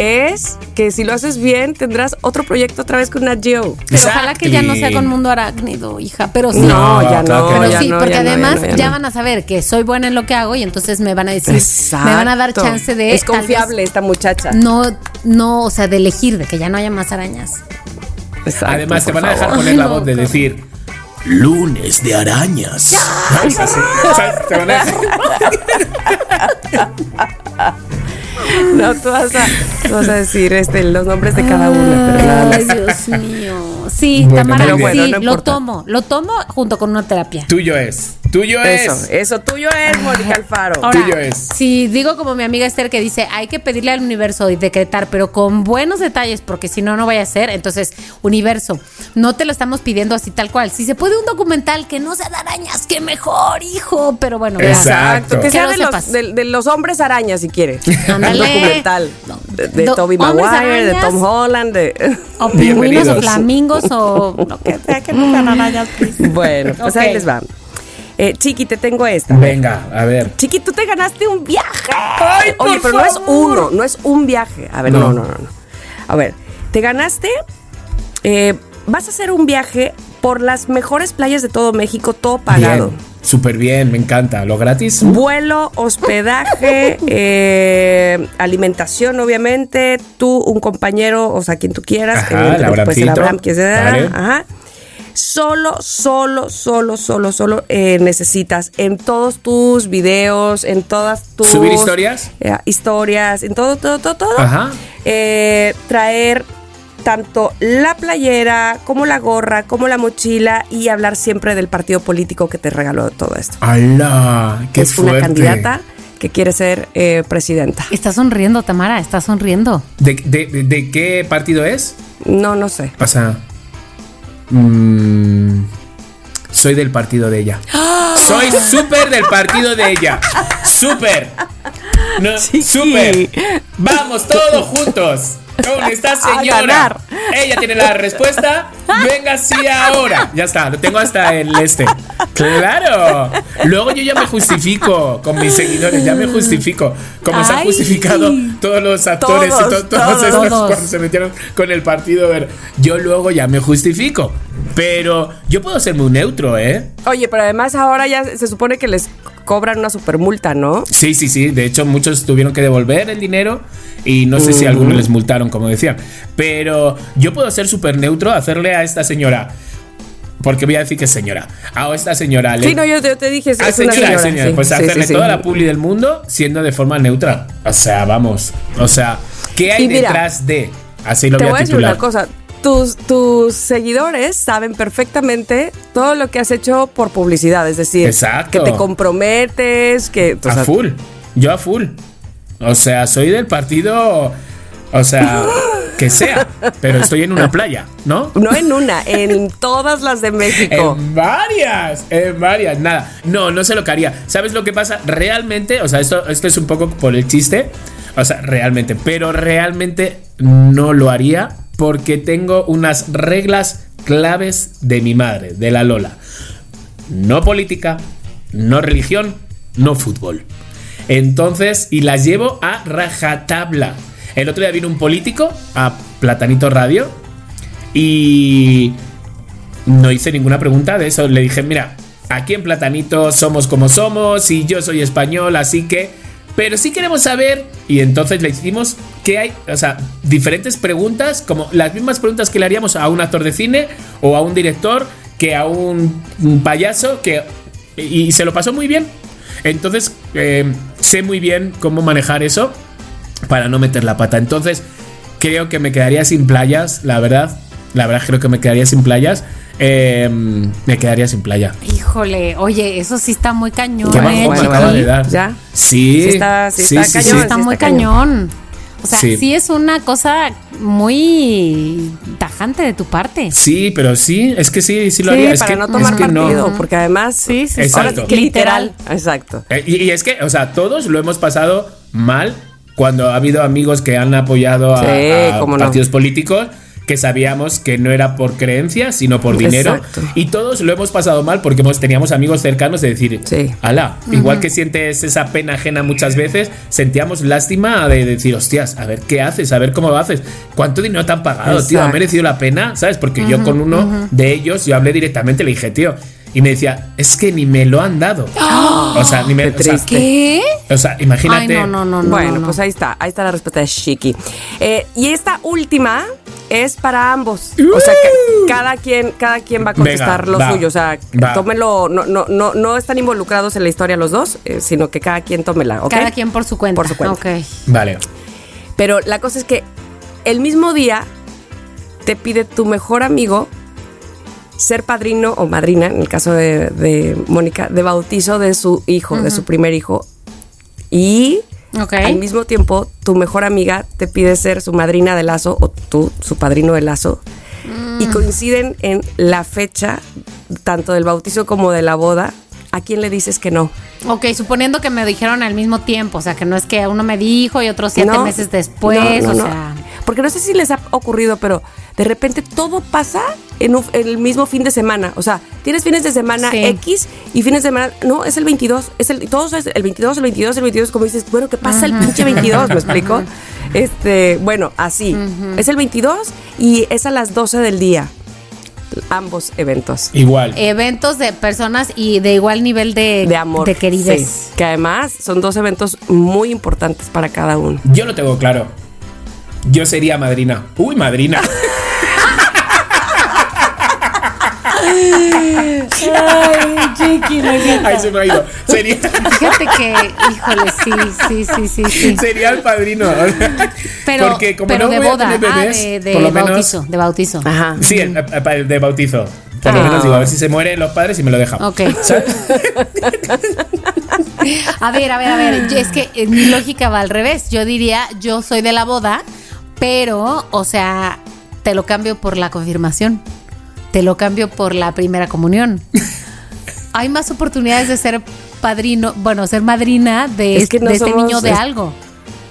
es que si lo haces bien, tendrás otro proyecto otra vez con Nat Geo. Pero ojalá que ya no sea con mundo arácnido, hija. Pero sí. No, ya no, que Pero ya sí, no, porque ya no, ya además no, ya, ya no. van a saber que soy buena en lo que hago y entonces me van a decir, Exacto. me van a dar chance de Es confiable esta muchacha. no, no, o sea, de elegir, de que ya no haya más arañas. Exacto, Además, te van a dejar favor. poner la no, voz de decir lunes de arañas. ¿Sabes? [LAUGHS] Te van a dejar- [LAUGHS] [LAUGHS] No, tú vas a, tú vas a decir este, los nombres de cada pero nada Ay. Dios mío. Sí, Bueno, Tamara, sí, Bueno, no lo tomo, lo tomo junto con una terapia. Tuyo es. Tuyo Eso, es. eso tuyo es, Mónica Alfaro. Ahora, Tuyo es. si digo como mi amiga Esther que dice, hay que pedirle al universo y decretar, pero con buenos detalles, porque si no, no vaya a ser. Entonces, universo, no te lo estamos pidiendo así tal cual. Si se puede un documental que no sea de arañas, que mejor, hijo. Pero bueno, ya. Exacto. Exacto, que sea Que de lo los, de, de los hombres arañas, si quieres. Ándale. Un documental de, de Do- Toby Maguire, de. Tom Holland, de... O pingüinos o flamingos o [LAUGHS] lo que sea que no sean arañas. please. Bueno, pues Ok. ahí les va. Eh, Chiqui, te tengo esta. Venga, a ver. Chiqui, tú te ganaste un viaje. Ay, por Oye, pero no es uno, no es un viaje. A ver, no, No. no, no. no. A ver, te ganaste. eh, vas a hacer un viaje por las mejores playas de todo México, todo pagado. Bien. Súper bien, me encanta. ¿Lo gratis? Vuelo, hospedaje, [LAUGHS] eh, alimentación, obviamente, tú, un compañero, o sea, quien tú quieras, Ajá, evidentemente, el. Abraham, Vale. ajá. Solo, solo, solo, solo, solo eh, necesitas en todos tus videos, en todas tus ¿Subir historias? eh, historias, en todo, todo, todo, todo. Ajá. eh, traer tanto la playera como la gorra, como la mochila y hablar siempre del partido político que te regaló todo esto ¡Hala! ¡Qué es fuerte! una candidata que quiere ser eh, presidenta. Está sonriendo, Tamara, está sonriendo. ¿De, de, de- de qué partido es? No, no sé. O sea. Mm, soy del partido de ella. [GASPS] Soy súper del partido de ella. ¡Súper! No, ¡Súper! ¡Vamos todos juntos! Con esta señora. ganar. Ella tiene la respuesta. Venga, sí, ahora. Ya está, lo tengo hasta el este. ¡Claro! Luego yo ya me justifico con mis seguidores, ya me justifico. Como se han justificado todos los actores Todos, y to- todos, todos. cuando se metieron con el partido. a ver, Yo luego ya me justifico. Pero yo puedo ser muy neutro, ¿eh? Oye, pero además ahora ya se supone que les cobran una super multa, ¿no? Sí, sí, sí. De hecho, muchos tuvieron que devolver el dinero y no sé si algunos les multaron, como decían. Pero yo puedo ser súper neutro, hacerle a esta señora. Porque voy a decir que es señora. A esta señora le. Sí, no, yo, yo te dije, es, Ah, una señora, señora. señora. sí, pues sí, hacerle sí, toda la publi del mundo siendo de forma neutra. O sea, vamos. O sea, ¿qué hay mira, detrás de? Así lo Te voy voy a a decir titular. una cosa. Tus, tus seguidores saben perfectamente todo lo que has hecho por publicidad. Es decir, Exacto. que te comprometes, que. o a full. Yo a full. O sea, soy del partido. O sea, que sea. Pero estoy en una playa, ¿no? No en una, en todas las de México. En varias, en varias, nada. No, no sé lo que haría. ¿Sabes lo que pasa? Realmente, o sea, esto, esto es un poco por el chiste. O sea, realmente, pero realmente no lo haría porque tengo unas reglas claves de mi madre, de la Lola. No política, no religión, no fútbol. Entonces, y las llevo a rajatabla. El otro día vino un político a Platanito Radio y no hice ninguna pregunta de eso. Le dije, mira, aquí en Platanito somos como somos y yo soy español, así que... Pero sí queremos saber, y entonces le hicimos que hay, o sea, diferentes preguntas, como las mismas preguntas que le haríamos a un actor de cine o a un director, que a un, payaso, que... Y se lo pasó muy bien. Entonces, eh, sé muy bien cómo manejar eso para no meter la pata. Entonces, creo que me quedaría sin playas, la verdad. La verdad, creo que me quedaría sin playas. Eh, me quedaría sin playa. Híjole, oye, eso sí está muy cañón, Qué ¿eh, de dar. ¿Ya? Sí, Sí está- sí está cañón. Sí, está muy está cañón. O sea, Sí. sí. es una cosa muy tajante de tu parte. Sí, pero sí, es que sí, sí lo Sí, haría. Es para que, no es tomar no. partido, porque además... Sí, sí, sí. Exacto. Ahora sí que literal. Exacto. Eh, Y, y es que, o sea, todos lo hemos pasado mal cuando ha habido amigos que han apoyado a, Sí, a cómo no. partidos políticos que sabíamos que no era por creencia, sino por dinero. Exacto. Y todos lo hemos pasado mal porque hemos, teníamos amigos cercanos de decir, Sí. ala, igual que sientes esa pena ajena muchas veces, sentíamos lástima de decir, hostias, a ver qué haces, a ver cómo lo haces, cuánto dinero te han pagado, tío, ha merecido la pena, ¿sabes? Porque yo con uno de ellos, yo hablé directamente, le dije, tío, y me decía, es que ni me lo han dado. [GASPS] O sea, ni me... Qué o sea. ¿Qué? o sea, imagínate. Ay, no, no, no, no. bueno, no, no. pues ahí está, ahí está la respuesta de Shiki. Eh, y esta última es para ambos. O sea, que cada quien, cada quien va a contestar Venga, lo va, suyo. O sea, va. tómenlo, no, no, no, no están involucrados en la historia los dos, eh, sino que cada quien tómela, ¿ok? Cada quien por su cuenta. Por su cuenta. Ok. Vale. Pero la cosa es que el mismo día te pide tu mejor amigo ser padrino o madrina, en el caso de, de Mónica, de bautizo de su hijo, de su primer hijo. Y al mismo tiempo tu mejor amiga te pide ser su madrina de lazo o tú su padrino de lazo. Y Mm. coinciden en la fecha, tanto del bautizo como de la boda. ¿A quién le dices que no? Ok, suponiendo que me dijeron al mismo tiempo, o sea, que no es que uno me dijo y otro siete No, meses después, no, no, o sea. Porque no sé si les ha ocurrido, pero de repente todo pasa en, un- en el mismo fin de semana. O sea, tienes fines de semana Sí. X y fines de semana. No, es el 22. Es el, todos es el 22, el 22, el 22. Como dices, bueno, ¿qué pasa el pinche 22? ¿Me explico? Este, bueno, así. Es el 22 y es a las 12 del día. Ambos eventos. Igual. Eventos de personas y de igual nivel de, De amor. De queridez. Sí. Que además son dos eventos muy importantes para cada uno. Yo lo tengo claro. Yo sería madrina. Uy, madrina. [LAUGHS] [LAUGHS] Ay, chiqui, me encanta. Ahí se me ha ido. Sería, Fíjate que, híjole, sí, sí, sí, sí, sí. sería el padrino. Pero, Porque como pero no de voy a boda, ah, de, de por lo menos- bautizo, de bautizo. Ajá. Sí, el, el- el de bautizo. Por lo Ah. menos digo, a ver si se mueren los padres y me lo dejan. Ok. A ver, a ver, a ver. Es que mi lógica va al revés. Yo diría, yo soy de la boda, pero, o sea, te lo cambio por la confirmación. Te lo cambio por la primera comunión. [LAUGHS] Hay más oportunidades de ser padrino, bueno, ser madrina de, Es que no de este somos- niño de es- algo.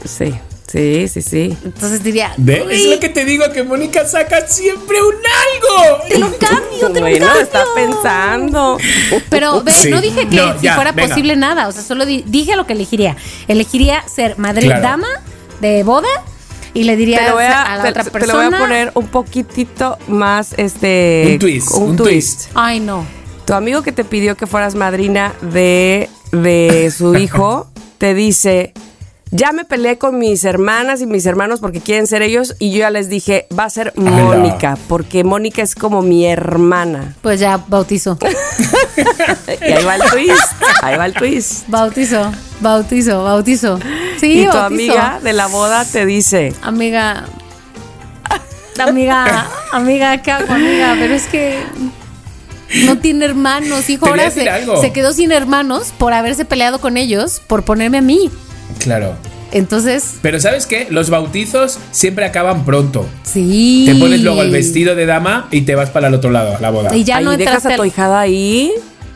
Sí, sí, sí, sí. Entonces diría, ¿Ve? "Uy, Es lo que te digo, que Mónica saca siempre un algo. te lo cambio, te lo bueno, cambio. está pensando. Pero ve, Sí. no dije que No, si ya, fuera venga. posible nada, o sea, solo di- dije lo que elegiría. Elegiría ser madre Claro. dama de boda y le diría te lo voy a, a, la te- otra te persona. lo voy a poner un poquitito más este Un twist, un twist. Ay, no. Tu amigo que te pidió que fueras madrina de, de su [LAUGHS] hijo te dice, ya me peleé con mis hermanas y mis hermanos porque quieren ser ellos y yo ya les dije, va a ser Ala. Mónica, porque Mónica es como mi hermana. Pues ya bautizo. [LAUGHS] Y ahí va el twist, ahí va el twist. Bautizo, bautizo, bautizo. Sí, y tu bautizo. amiga de la boda te dice, Amiga. Amiga, amiga, ¿qué hago, amiga? Pero es que no tiene hermanos, hijo. Ahora se, quedó sin hermanos por haberse peleado con ellos, por ponerme a mí. Claro. Entonces, Pero ¿sabes qué? Los bautizos siempre acaban pronto. sí. Te pones luego el vestido de dama y te vas para el otro lado, a la boda. Y ya ahí no dejas a tu ahí.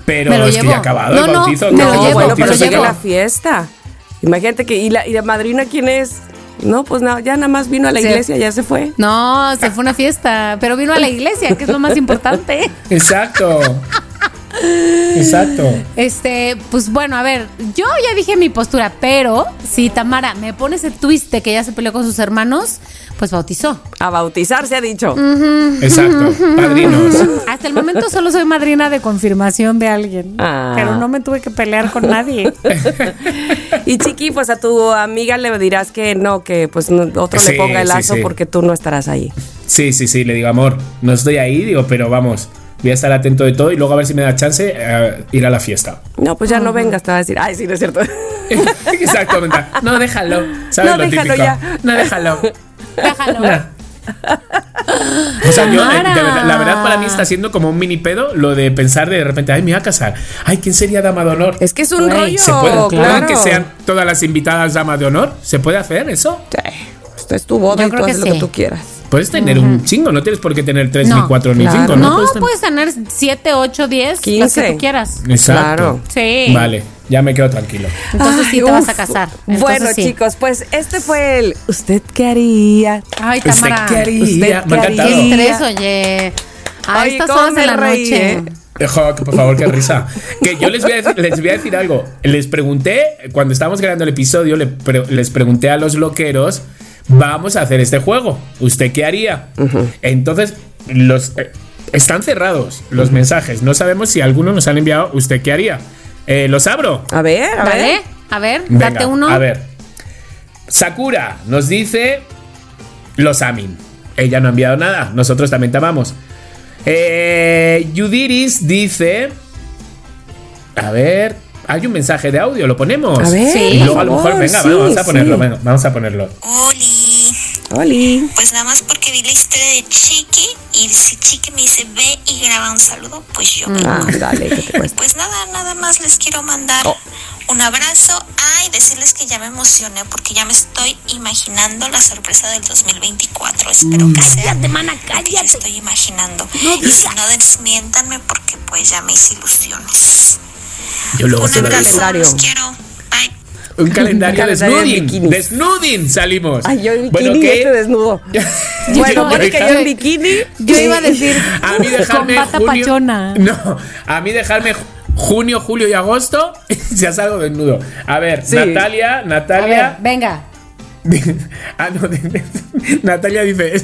Pero es que ya ha acabado No, el no, bautizo. me lo no, llevo, el bautizo pero llevo. la fiesta. Imagínate que, ¿y la, y la madrina quién es? No, pues no, ya nada más vino a la Sí. iglesia, ya se fue. No, se fue a una fiesta, pero vino a la iglesia, que es lo más importante. [LAUGHS] Exacto. Exacto. Este, pues bueno, a ver, yo ya dije mi postura, pero si Tamara me pone ese twist de que ya se peleó con sus hermanos, pues bautizó. A bautizar se ha dicho. Exacto. Padrinos. [LAUGHS] Hasta el momento solo soy madrina de confirmación de alguien, Ah. pero no me tuve que pelear con nadie. [LAUGHS] Y Chiqui, pues a tu amiga le dirás que no, que pues otro Sí, le ponga el sí, lazo sí. porque tú no estarás ahí. Sí, sí, sí. Le digo, amor, no estoy ahí, digo, pero vamos. Voy a estar atento de todo y luego a ver si me da chance eh, ir a la fiesta. No, pues ya no vengas, te va a decir, ay, sí, no es cierto. [LAUGHS] Exactamente. No, déjalo. ¿Sabes No, lo déjalo típico? ya. No, déjalo. Déjalo. O sea, yo, eh, de verdad, la verdad para mí está siendo como un mini pedo lo de pensar de repente, ay, me voy a casar. Ay, ¿quién sería dama de honor? Es que es un Güey, rollo. ¿Se puede? claro. ¿Pueden que sean todas las invitadas dama de honor? ¿Se puede hacer eso? Sí. Esta es tu boda Yo y tú haces lo que tú quieras. Puedes tener un chingo, no tienes por qué tener tres, No, ni cuatro, ni cinco, ¿no? No, Puedes tener- puedes tener 7, 8, 10, las que 15. tú quieras. Exacto. Claro. Sí. Vale, ya me quedo tranquilo. Entonces sí te vas a casar. Entonces bueno, sí. chicos, pues este fue el ¿Usted qué haría? Ay, ¿Usted Tamara. qué haría? ¿Usted Me ha qué encantado. Qué estrés, oye. A Ay, estas horas de la reí, noche. ¿eh? Por favor, qué risa. Que yo les voy, a decir, les voy a decir algo. Les pregunté, cuando estábamos grabando el episodio, le pre- les pregunté a los loqueros, vamos a hacer este juego. ¿Usted qué haría? Entonces, los eh, están cerrados los mensajes. No sabemos si algunos nos han enviado, ¿usted qué haría? Eh, los abro. A ver, a Dale, ver. a ver, Venga, date uno. A ver. Sakura nos dice los Amin. Ella no ha enviado nada. Nosotros también te amamos. Eh, Yudiris dice. A ver. Hay un mensaje de audio, lo ponemos. A ver, Sí. Y luego a lo mejor, venga, vamos a ponerlo, sí. venga, vamos a ponerlo. Oli, pues nada más porque vi la historia de Chiqui y si Chiqui me dice ve y graba un saludo, pues yo vengo. Ah, dale, ¿qué te [LAUGHS] cuesta? Pues nada, nada más les quiero mandar Oh. un abrazo. Ay, decirles que ya me emocioné porque ya me estoy imaginando la sorpresa del 2024. Espero que sea. Cállate, mana, cállate. estoy imaginando. y si no, desmiéntanme porque pues ya me hice ilusiones. Yo luego un se lo abrazo, digo. calendario. los quiero. [LAUGHS] Un calendario de calendario de snuding. bikinis. De snuding salimos. Ay, yo en bikini Bueno, ¿qué? este desnudo. [LAUGHS] Yo- bueno, yo- Mónica, yo en bikini. Yo iba a decir A mí dejarme con junio, pachona. [LAUGHS] No, a mí dejarme ju- junio, julio y agosto ya salgo desnudo. A ver, Sí. Natalia, A ver, Natalia. venga. ah, no, Natalia dice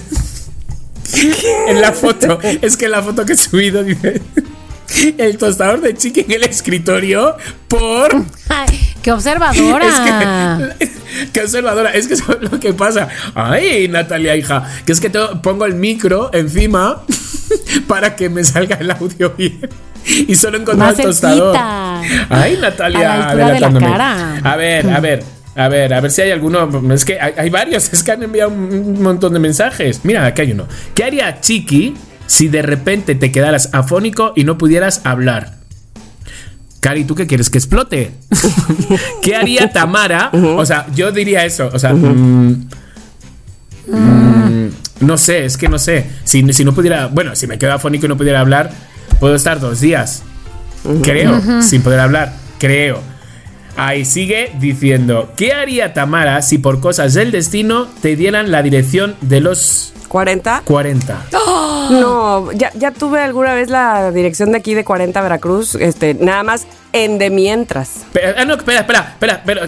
en la foto, es que en la foto que he subido dice el tostador de chiqui en el escritorio por Ay, qué observadora. es que, [LAUGHS] qué observadora, es que eso es lo que pasa. Ay, Natalia, hija, que es que to- pongo el micro encima [LAUGHS] para que me salga el audio bien. Y solo encontré Más el tostador. Ay, Natalia, A la de la cara. A ver, a ver. A ver, a ver si hay alguno. Es que hay, hay varios, es que han enviado un, un montón de mensajes. Mira, aquí hay uno. ¿Qué haría Chiqui si de repente te quedaras afónico y no pudieras hablar? Cari, ¿tú qué quieres? ¿Que explote? [LAUGHS] ¿Qué haría Tamara? O sea, yo diría eso. O sea, mm, mm, no sé, es que no sé. Si, si no pudiera. Bueno, si me quedo afónico y no pudiera hablar, puedo estar dos días. Creo, sin poder hablar. Creo. Ahí sigue diciendo: ¿Qué haría Tamara si por cosas del destino te dieran la dirección de los 40. 40? No, ya, ya tuve alguna vez la dirección de aquí de 40 Veracruz, este, nada más en de mientras. Pero, ah, no, espera, espera, espera, pero,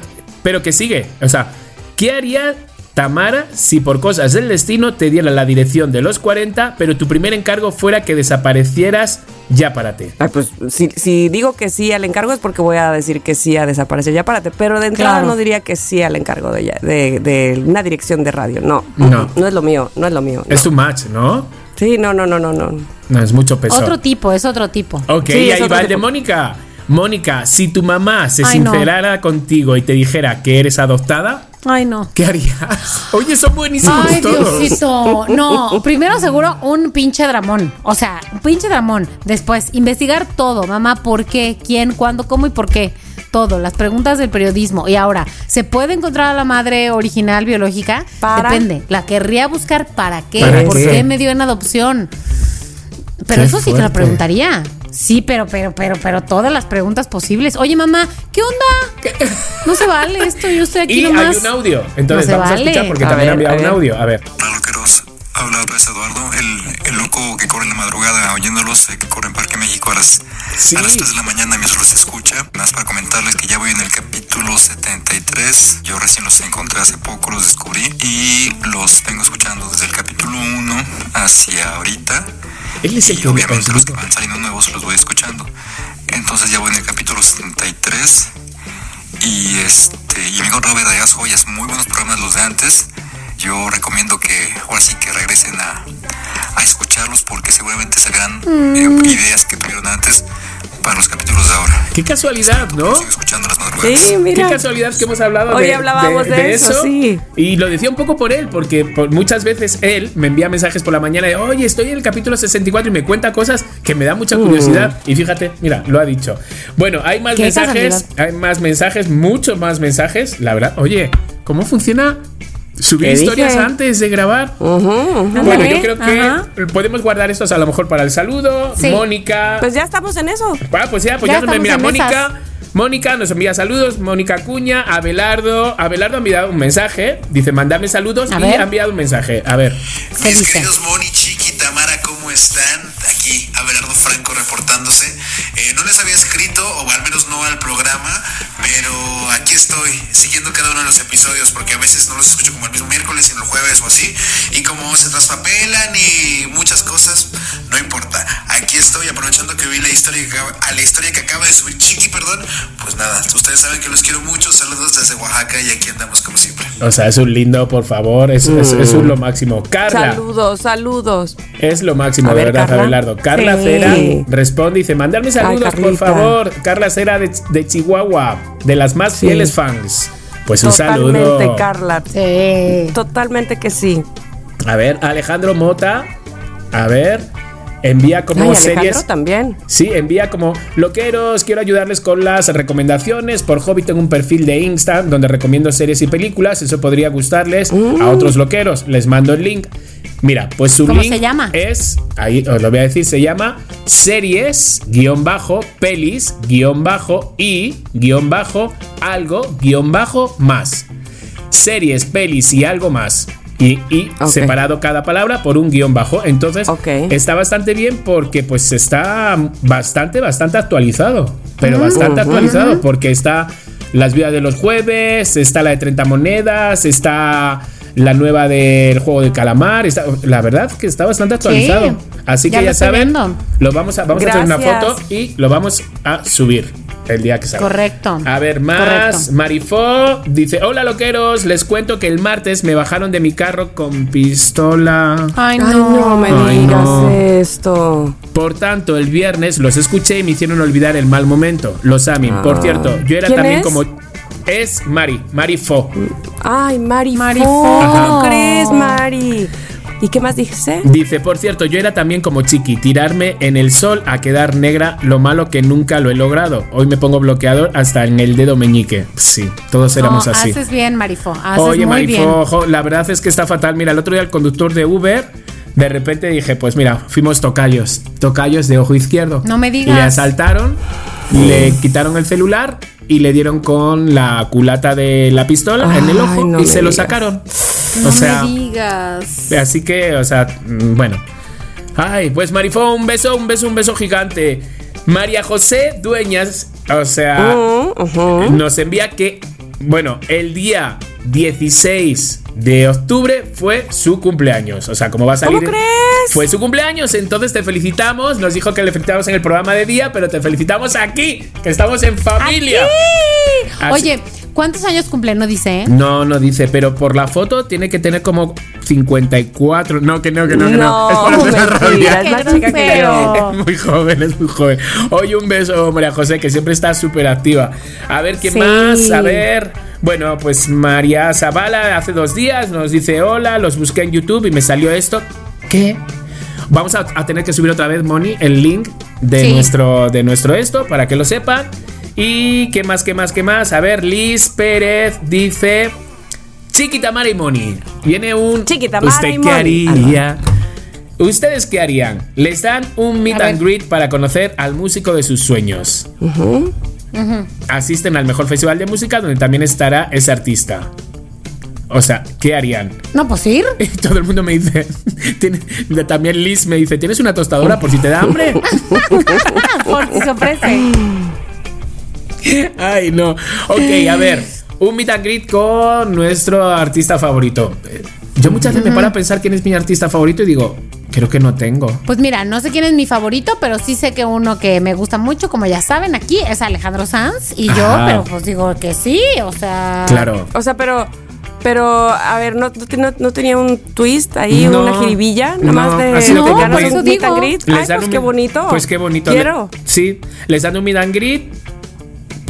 pero que sigue. O sea, ¿qué haría Tamara si por cosas del destino te diera la dirección de los 40, pero tu primer encargo fuera que desaparecieras ya para ti? Ay, pues si, si digo que sí al encargo es porque voy a decir que sí a desaparecer ya párate, pero de entrada Claro. no diría que sí al encargo de, ya- de, de una dirección de radio, no, No. no es lo mío, no es lo mío. no. Es un match, ¿no? Sí, no, no, no, no, no. No, es mucho peso. Otro tipo, es otro tipo. Ok, Sí, ahí va el de. Mónica. Mónica, si tu mamá se Ay, no. sincerara contigo y te dijera que eres adoptada, Ay, no. ¿qué harías? Oye, son buenísimos Ay, todos. Diosito. No, [LAUGHS] primero seguro un pinche dramón. O sea, un pinche dramón. Después, investigar todo. Mamá, ¿por qué? ¿Quién? ¿Cuándo? ¿Cómo y por qué? Todo. Las preguntas del periodismo. Y ahora, ¿se puede encontrar a la madre original biológica? ¿Para? Depende. La querría buscar para qué. ¿Para ¿Por qué? qué me dio en adopción? Pero Qué eso sí te lo preguntaría. Sí, pero, pero, pero, pero todas las preguntas posibles. Oye, mamá, ¿qué onda? No se vale esto, yo estoy aquí Y nomás. hay un audio. Entonces No se vamos a vale. escuchar porque A también ver, ha enviado a un ver. audio. A ver. Hola loqueros, habla otra vez Eduardo, el, el loco que corre en la madrugada oyéndolos, eh, que corre en Parque México a las, Sí. a las 3 de la mañana mientras los escucha. Más para comentarles que ya voy en el capítulo 73, yo recién los encontré hace poco, los descubrí y los vengo escuchando desde el capítulo 1 hacia ahorita. Él es el y que obviamente los que van saliendo nuevos los voy escuchando. Entonces ya voy en el capítulo 73 y este y amigo Robert hagas joyas, muy buenos programas los de antes. Yo recomiendo que ahora sí que regresen a, a escucharlos porque seguramente sacarán eh, ideas que tuvieron antes para los capítulos de ahora. Qué casualidad, ¿no? Escuchando las. Sí, mira. Qué casualidad que hemos hablado Hoy de, hablábamos de eso, sí. Y lo decía un poco por él, porque por muchas veces él me envía mensajes por la mañana de, oye, estoy en el capítulo 64 y me cuenta cosas que me da mucha Mm. curiosidad. Y fíjate, mira, lo ha dicho. Bueno, hay más mensajes, hay más mensajes, muchos más mensajes. La verdad, oye, ¿cómo funciona subir ¿Qué historias dije? antes de grabar? Bueno, yo creo que ajá. podemos guardar estos a lo mejor para el saludo. Sí. Mónica. Pues ya estamos en eso. Ah, pues ya, pues Ya ya, mira en Mónica. esas. Mónica nos envía saludos, Mónica Cuña, Abelardo. Abelardo ha enviado un mensaje. Dice, mandame saludos A y ver. ha enviado un mensaje. A ver. ¿Qué Mis dice? queridos Moni, Chiqui, Tamara, ¿cómo están? Aquí Abelardo Franco reportándose. Eh, no les había escrito, o al menos no al programa, pero aquí estoy, siguiendo cada uno de los episodios, porque a veces no los escucho como el mismo miércoles, sino el jueves o así. Y como se traspapelan y muchas cosas, no importa. Aquí estoy, aprovechando que vi la historia que acaba, a la historia que acaba de subir Chiqui, perdón. Pues nada, ustedes saben que los quiero mucho. Saludos desde Oaxaca y aquí andamos como siempre. O sea, es un lindo, por favor. Es, es, es un lo máximo. Carla. Saludos, saludos. Es lo máximo, A de ver, verdad, Carla. Abelardo. Carla Sí. Cera responde y dice: Mandarme saludos, por favor. Carla Cera de, de Chihuahua, de las más Sí. fieles fans. Pues un Totalmente, saludo. Carla. Sí. Totalmente que sí. A ver, Alejandro Mota. A ver. Envía como Ay, series. también. Sí, envía como loqueros, quiero ayudarles con las recomendaciones. Por hobby tengo un perfil de Insta donde recomiendo series y películas. Eso podría gustarles a otros loqueros. Les mando el link. Mira, pues su ¿Cómo link se llama? es, ahí os lo voy a decir, se llama series, guion bajo, pelis, guion bajo, y, guion bajo, algo, guion bajo, más. Series, pelis y algo más. Y, separado cada palabra por un guion bajo. Entonces, está bastante bien porque pues está bastante, bastante actualizado. Pero bastante actualizado porque está las vidas de los jueves, está la de 30 monedas, está la nueva del juego del calamar. Está, la verdad que está bastante actualizado. Sí, Así que ya saben, viendo. lo vamos a, vamos a hacer una foto y lo vamos a subir el día que salga. Correcto. A ver, más. Correcto. Marifó dice: Hola, loqueros. Les cuento que el martes me bajaron de mi carro con pistola. Ay, no. Ay, no me Ay, digas no. esto. Por tanto, el viernes los escuché y me hicieron olvidar el mal momento. Los Amin. Por Ah. cierto, yo era ¿Quién también es? como. Es Mari, Mari Fo. Ay, Mari. Mari Fo, Fo. ¿Cómo crees, Mari? ¿Y qué más dijiste? Dice, por cierto, yo era también como Chiqui, tirarme en el sol a quedar negra, lo malo que nunca lo he logrado. Hoy me pongo bloqueador hasta en el dedo meñique. Sí, todos éramos No, así. Haces bien, Marifo. Haces Oye, muy bien. Marifo, ojo, la verdad es que está fatal. Mira, el otro día el conductor de Uber, de repente dije, pues mira, fuimos tocayos, tocayos de ojo izquierdo. No me Y digas. le asaltaron, le quitaron el celular y le dieron con la culata de la pistola en el ojo no y se lo sacaron. No o sea, me digas. así que, o sea, mm, bueno. Ay, pues Marifo, un beso, un beso, un beso gigante. María José Dueñas, o sea, ujú. nos envía que, bueno, el día 16 de octubre fue su cumpleaños. O sea, como va a salir. ¿Cómo crees? Fue su cumpleaños, entonces te felicitamos. Nos dijo que le felicitamos en el programa de día, pero te felicitamos aquí, que estamos en familia. Oye, ¿cuántos años cumple? No dice, ¿eh? No, no dice, pero por la foto tiene que tener como 54. No, que no, que no, que no. No, Es para hacer mentira, rabia. es más Qué chica que yo. Es muy joven, es muy joven. Oye, un beso, María José, que siempre está súper activa. A ver, ¿quién Sí. más? A ver. Bueno, pues María Zavala hace dos días nos dice hola, los busqué en YouTube y me salió esto. ¿Qué? Vamos a, a tener que subir otra vez, Moni, el link de, Sí. nuestro, de nuestro esto para que lo sepan. Y qué más, qué más, qué más. A ver, Liz Pérez dice... Chiquita Mara y Moni. Viene un... Chiquita ¿Usted qué haría? ¿Ustedes qué harían? Les dan un meet and greet para conocer al músico de sus sueños. Asisten al mejor festival de música donde también estará ese artista. O sea, ¿qué harían? No, pues ir. [LAUGHS] Y todo el mundo me dice, [LAUGHS] tiene- también Liz me dice, ¿tienes una tostadora por si te da hambre? [LAUGHS] Por si se ofrece. [LAUGHS] Ay, no. Ok, a ver, un meet and greet con nuestro artista favorito. Yo muchas veces me paro a pensar quién es mi artista favorito y digo, creo que no tengo. Pues mira, no sé quién es mi favorito, pero sí sé que uno que me gusta mucho, como ya saben, aquí es Alejandro Sanz. Y yo, Ajá. pero pues digo que sí, o sea. Claro. O sea, pero Pero, a ver, ¿no, no, no- no tenía un twist ahí, No, una jiribilla? Nada más no, de, así de tengo, ganas pues. un meet and greet. Ay, Les dan pues un qué bonito. Pues qué bonito. Quiero. Le- sí, les dan un meet and greet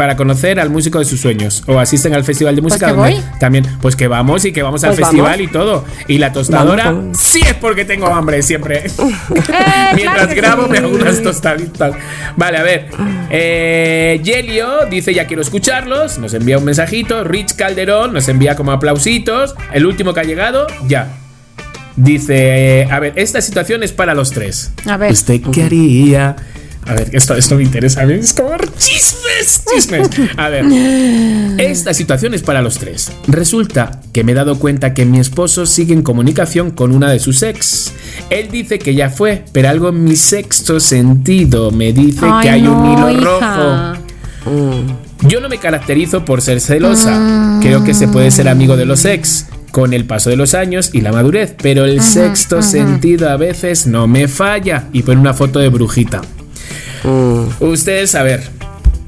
para conocer al músico de sus sueños o asisten al festival de música que donde también pues que vamos y que vamos al Pues festival y todo y la tostadora Vamos. sí es porque tengo hambre siempre [LAUGHS] Eh, [LAUGHS] mientras claro grabo sí. me hago unas tostaditas vale a ver eh, Yelio dice ya quiero escucharlos nos envía un mensajito Rich Calderón nos envía como aplausitos el último que ha llegado ya Dice, a ver, esta situación es para los tres. A ver. ¿Usted qué haría? A ver, esto, esto me interesa a mí. Es como chismes, chismes. A ver, esta situación es para los tres. Resulta que me he dado cuenta que mi esposo sigue en comunicación con una de sus ex. Él dice que ya fue, pero algo en mi sexto sentido me dice Ay, que hay un hilo hija. rojo. Yo no me caracterizo por ser celosa. Creo que se puede ser amigo de los ex con el paso de los años y la madurez, pero el sexto sentido a veces no me falla. Y pone una foto de brujita. Ustedes, a ver.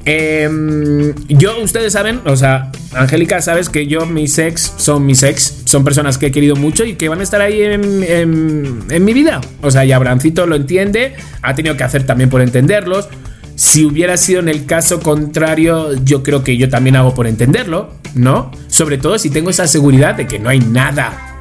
em, yo, ustedes saben, o sea, Angélica, sabes que yo, mis ex son mis ex, son personas que he querido mucho y que van a estar ahí en mi vida. O sea, y Abrancito lo entiende, ha tenido que hacer también por entenderlos. Si hubiera sido en el caso contrario, yo creo que yo también hago por entenderlo, ¿no? Sobre todo si tengo esa seguridad de que no hay nada.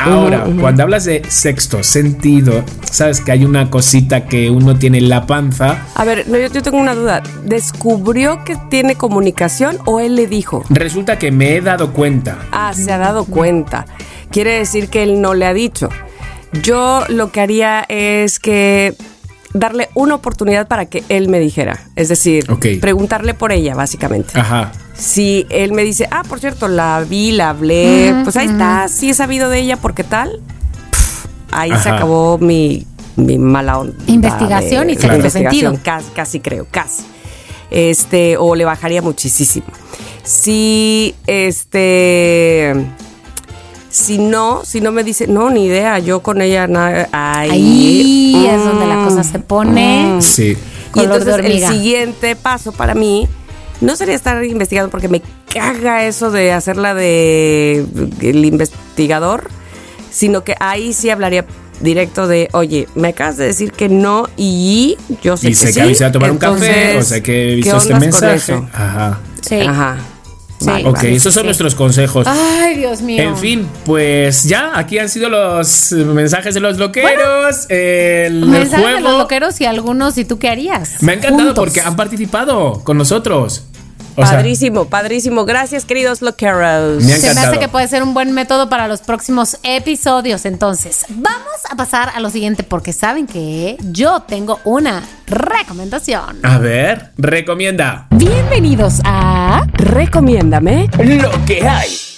Ahora, cuando hablas de sexto sentido, sabes que hay una cosita que uno tiene en la panza. A ver, no, yo, yo tengo una duda. ¿Descubrió que tiene comunicación o él le dijo? Resulta que me he dado cuenta. Ah, se ha dado cuenta. Quiere decir que él no le ha dicho. Yo lo que haría es que darle una oportunidad para que él me dijera. Es decir, preguntarle por ella, básicamente. Ajá. Si él me dice, ah, por cierto, la vi, la hablé, pues ahí está, sí he sabido de ella, porque tal? Ahí se acabó mi, mi mala onda. Investigación de- y sexto investigación, sentido. Casi, casi creo, casi. Este, o le bajaría muchísimo. Si, este, si no, si no me dice, no, ni idea, yo con ella nada, ahí, Ahí es mm, donde la cosa se pone. Sí. y Color de entonces el siguiente paso para mí no sería estar investigando porque me caga eso de hacerla de el investigador, sino que ahí sí hablaría directo de, oye, me acabas de decir que no y yo sé Y que sé sí. que habéis ido a tomar un café, o sea que he ¿qué visto este mensaje. eso? Ajá. Sí. Ajá. Vale, Ok, vale. esos son sí. nuestros consejos. Ay, Dios mío. En fin, pues ya, aquí han sido los mensajes de los loqueros, el Mensajes de los loqueros y algunos, ¿y tú qué harías? Me ha encantado Juntos. porque han participado con nosotros. O sea, padrísimo, padrísimo. Gracias, queridos loqueros. Me ha Se me hace que puede ser un buen método para los próximos episodios. Entonces, vamos a pasar a lo siguiente porque saben que yo tengo una recomendación. a ver, recomienda Bienvenidos a... Recomiéndame. lo que hay.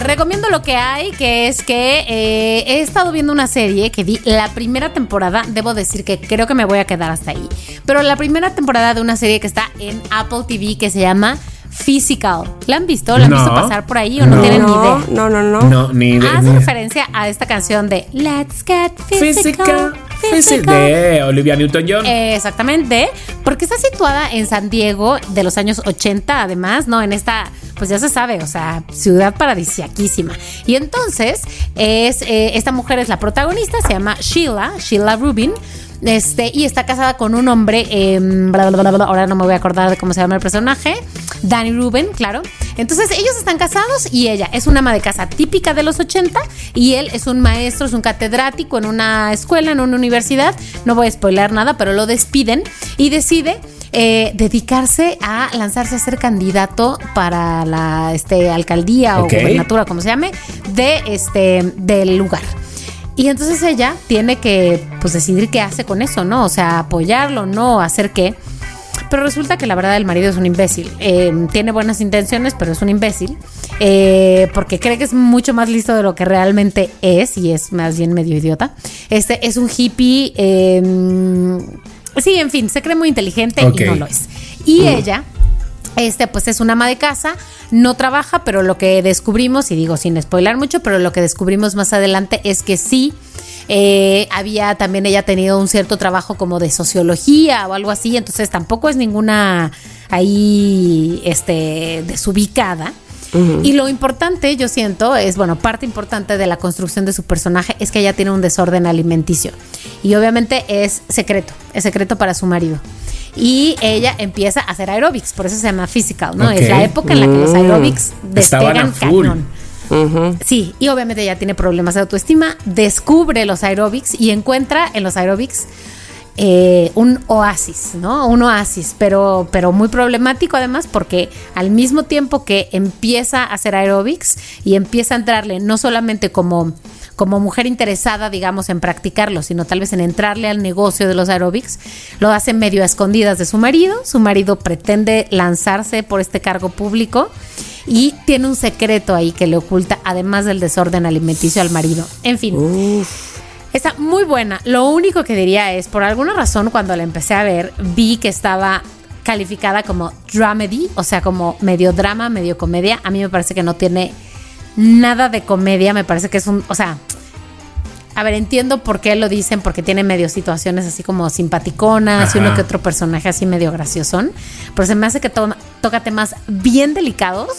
Recomiendo lo que hay, que es que eh, he estado viendo una serie que vi la primera temporada, debo decir que creo que me voy a quedar hasta ahí, pero la primera temporada de una serie que está en Apple TV que se llama Physical. ¿La han visto? ¿La han No. visto pasar por ahí o no, No. tienen ni no, idea? no, no, no. No, ni idea. Hace ni- referencia a esta canción de Let's Get Physical. Physical. de Olivia Newton-John. Eh, Exactamente, porque está situada en San Diego de los años 80, además, ¿no? En esta, pues ya se sabe, o sea, ciudad paradisiaquísima. Y entonces, es, eh, esta mujer es la protagonista, se llama Sheila, Sheila Rubin. Este, y está casada con un hombre, eh, bla, bla, bla, ahora no me voy a acordar de cómo se llama el personaje, Danny Rubin, claro. Entonces ellos están casados y ella es una ama de casa típica de los 80 y él es un maestro, es un catedrático en una escuela, en una universidad. No voy a spoiler nada, pero lo despiden y decide eh, dedicarse a lanzarse a ser candidato para la este, alcaldía o gobernatura, como se llame, de este, del lugar. Y entonces ella tiene que pues decidir qué hace con eso, ¿no? O sea, apoyarlo, no, hacer qué. Pero resulta que la verdad el marido es un imbécil. Eh, tiene buenas intenciones, pero es un imbécil. Eh, porque cree que es mucho más listo de lo que realmente es y es más bien medio idiota. Este es un hippie. eh, sí, en fin, se cree muy inteligente y no lo es. Y ella este, pues es una ama de casa, no trabaja, pero lo que descubrimos, y digo sin spoilar mucho, pero lo que descubrimos más adelante es que sí. eh, había también ella tenido un cierto trabajo como de sociología o algo así, entonces tampoco es ninguna ahí este desubicada. Y lo importante, yo siento, es, bueno, parte importante de la construcción de su personaje es que ella tiene un desorden alimenticio. Y obviamente es secreto, es secreto para su marido. Y ella empieza a hacer aerobics, por eso se llama physical, ¿no? Es la época en la que los aerobics Estaban a despegan cañón. Sí, y obviamente ella tiene problemas de autoestima, descubre los aerobics y encuentra en los aerobics eh, un oasis, ¿no? Un oasis, pero, pero muy problemático además porque al mismo tiempo que empieza a hacer aerobics y empieza a entrarle no solamente como, como mujer interesada, digamos, en practicarlo, sino tal vez en entrarle al negocio de los aerobics, lo hace medio a escondidas de su marido. Su marido pretende lanzarse por este cargo público y tiene un secreto ahí que le oculta, además del desorden alimenticio al marido. En fin. Está muy buena. Lo único que diría es, por alguna razón, cuando la empecé a ver, vi que estaba calificada como dramedy, o sea, como medio drama, medio comedia. A mí me parece que no tiene nada de comedia, me parece que es un, o sea, a ver, entiendo por qué lo dicen, porque tiene medio situaciones así como simpaticonas y uno que otro personaje así medio graciosón, pero se me hace que to- toca temas bien delicados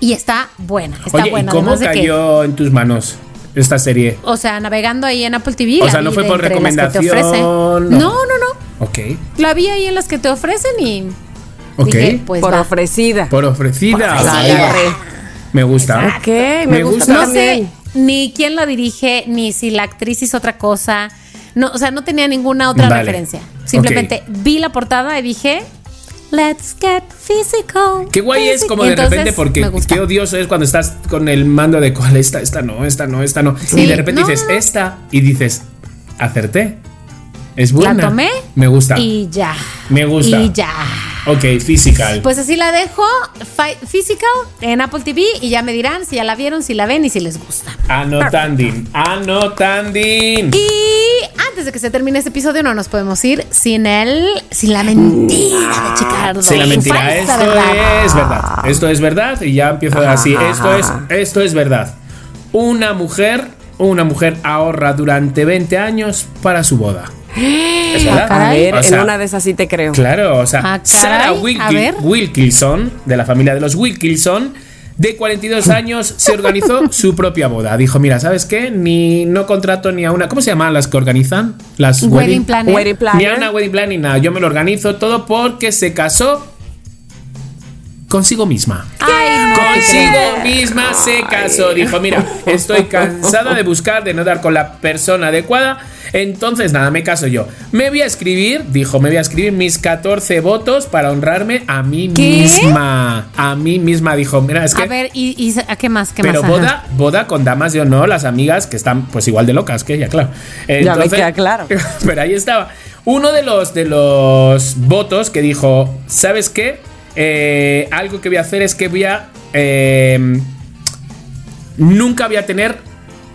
y está buena, está Oye, buena. ¿y cómo de que- cayó en tus manos esta serie? o sea, navegando ahí en Apple TV. O sea, no fue por recomendación, no. No, no, no. Ok. La vi ahí en las que te ofrecen y Ok. dije, pues Por ofrecida. Por ofrecida. ofrecida. Va. Agarré. Me gusta. Ok, me, Me gusta, gusta. no también. sé ni quién la dirige, ni si la actriz hizo otra cosa. No, o sea, no tenía ninguna otra Vale. referencia. Simplemente vi la portada y dije, let's get physical. Qué guay es physical". como de Entonces, repente porque qué odioso es cuando estás con el mando de cuál esta, esta no, esta no, esta no. Sí. Y de repente No, dices no. esta y dices acerté. Es buena. La tomé. Me gusta. Y ya. Me gusta. Y ya. Ok, physical. Pues así la dejo, physical, en Apple TV y ya me dirán si ya la vieron, si la ven y si les gusta. Anotandin. Anotandin. Y antes de que se termine este episodio no nos podemos ir sin el sin la mentira de Chicardo. Sí, la mentira. Esto verdad. es verdad. Esto es verdad. Y ya empiezo así. Esto es, esto es verdad. Una mujer, una mujer ahorra durante 20 años para su boda. [GASPS] ¿Es verdad? A caray. ver, O sea, en una de esas sí te creo. Claro, o sea, Ah, Sarah a. Wilkinson, de la familia de los Wilkinson, de 42 [LAUGHS] años, se organizó su propia boda. Dijo, mira, ¿sabes qué? Ni no contrato ni a una... ¿Cómo se llaman las que organizan? Las Wedding wedding, planner. Wedding planner. Ni a una wedding plan ni nada. Yo me lo organizo todo porque se casó consigo misma. Ay, Consigo misma se casó. Dijo, mira, estoy cansada de buscar, de no dar con la persona adecuada. Entonces, nada, me caso yo. Me voy a escribir, dijo, me voy a escribir mis 14 votos para honrarme a mí ¿Qué? misma. A mí misma, dijo, mira, es que... A ver, ¿y, y a qué más? ¿Qué pero más? Ajá. boda, boda con damas de honor, las amigas que están pues igual de locas que ella, claro. Ya me queda claro. [LAUGHS] Pero ahí estaba. Uno de los, de los votos que dijo, ¿sabes qué? Eh, algo que voy a hacer es que voy a... eh, nunca voy a tener...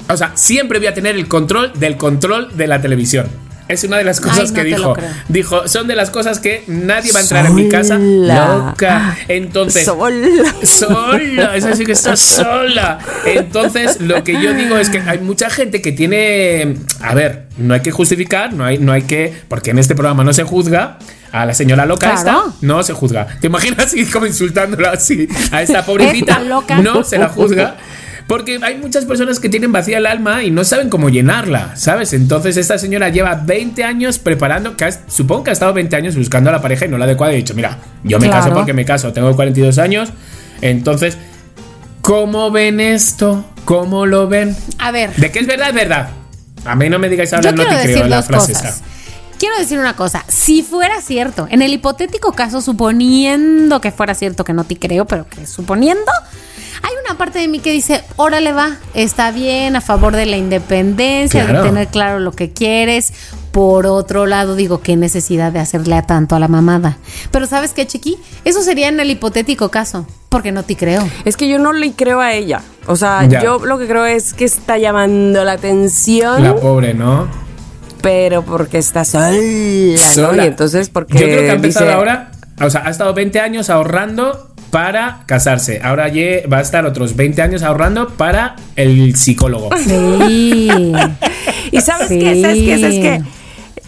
O sea, siempre voy a tener el control del control de la televisión. Es una de las cosas Ay, no que lo dijo. Dijo, son de las cosas que nadie va a entrar en mi casa. Sola. Loca. Entonces, Sola. sola, es así que está sola. Entonces, lo que yo digo es que hay mucha gente que tiene. A ver, no hay que justificar, no hay, no hay que. Porque en este programa no se juzga. A la señora loca Claro. esta no se juzga. ¿Te imaginas así como insultándola así a esta pobrecita? Esta loca. No se la juzga. Porque hay muchas personas que tienen vacía el alma y no saben cómo llenarla, ¿sabes? Entonces esta señora lleva 20 años preparando, que supongo que ha estado 20 años buscando a la pareja y no la adecuada y ha dicho, mira, yo me Claro. caso porque me caso, tengo 42 años, entonces, ¿cómo ven esto? ¿Cómo lo ven? A ver, ¿De qué es verdad? Es verdad. A mí no me digáis ahora no te decir creo la frase cosas. esta. Quiero decir una cosa, si fuera cierto, en el hipotético caso, suponiendo que fuera cierto, que no te creo, pero que suponiendo, hay una parte de mí que dice, órale va, está bien, a favor de la independencia, Claro. de tener claro lo que quieres. Por otro lado, digo, qué necesidad de hacerle a tanto a la mamada. Pero ¿sabes qué, Chiqui? Eso sería en el hipotético caso, porque no te creo. Es que yo no le creo a ella. O sea, Ya. yo lo que creo es que está llamando la atención, La pobre, ¿no? pero porque está sola. ¿no? Sola. Y entonces porque Yo creo que ha empezado dice, ahora. O sea, ha estado 20 años ahorrando para casarse. Ahora ye- va a estar otros 20 años ahorrando para el psicólogo. Sí. [LAUGHS] Y sabes Sí. qué, sabes qué, sabes qué.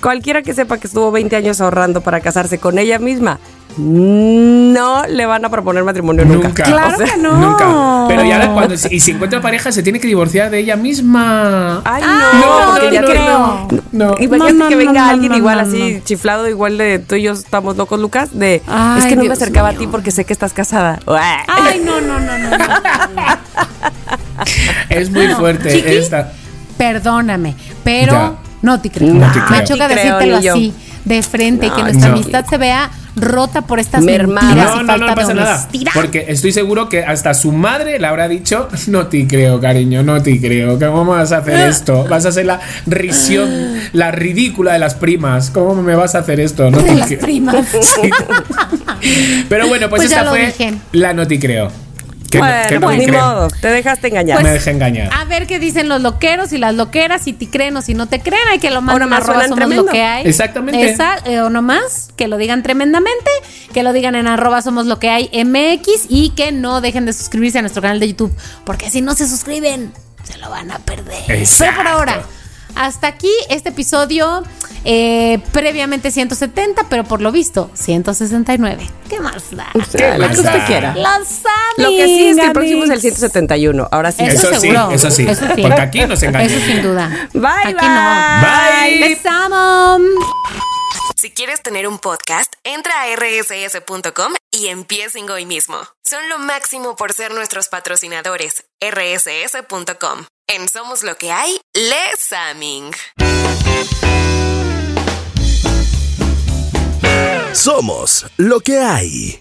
Cualquiera que sepa que estuvo 20 años ahorrando para casarse con ella misma, no le van a proponer matrimonio nunca. Nunca. Claro O sea, que no. Nunca. Pero ya cuando y si encuentra pareja se tiene que divorciar de ella misma. Ay, Ay, no, no, porque no ya te- creo. No. Imagínate No, no, que venga no, no, alguien no, igual no, así, no. chiflado, igual de tú y yo estamos locos, Lucas, de Ay, es que no me Dios acercaba a ti porque sé que estás casada. [LAUGHS] Ay, no, no, no, no. no. Es muy No, fuerte Chiqui, esta. Perdóname, pero Ya. No te creo. No te Me choca decírtelo así, de frente, y que nuestra no. amistad se vea rota por estas Mermada. mentiras No, y no, falta no, no pasa de nada. Porque estoy seguro que hasta su madre le habrá dicho, no te creo, cariño, no te creo. ¿Cómo vas a hacer esto? Vas a ser la risión, la ridícula de las primas. ¿Cómo me vas a hacer esto? No de te las creo. primas. [LAUGHS] Sí. Pero bueno, pues, Pues esta fue dije. la no te creo. Que no- Bueno, que no pues te ni modo, te dejaste engañar. Me dejé engañar. A ver qué dicen los loqueros y las loqueras, si te creen o si no te creen, hay que lo manden nomás arroba somos lo que hay. Exactamente. Esa, eh, o nomás, que lo digan tremendamente, que lo digan en arroba somos lo que hay MX y que no dejen de suscribirse a nuestro canal de YouTube, porque si no se suscriben, se lo van a perder. Pero Exacto. por ahora, hasta aquí este episodio, eh, previamente 170, pero por lo visto 169. ¿Qué más da? ¿Qué lo que usted quiera. Los Lo que sí es que el próximo es el amigos. 171. Ahora sí. Eso, Eso sí, eso sí, sí. porque aquí no se engañan. Eso sin duda. Bye, Aquí bye. no. Bye. Besamos. Si quieres tener un podcast, entra a rss.com y empiecen hoy mismo. Son lo máximo por ser nuestros patrocinadores. rss.com. En Somos lo que hay, Les Aming. Somos lo que hay.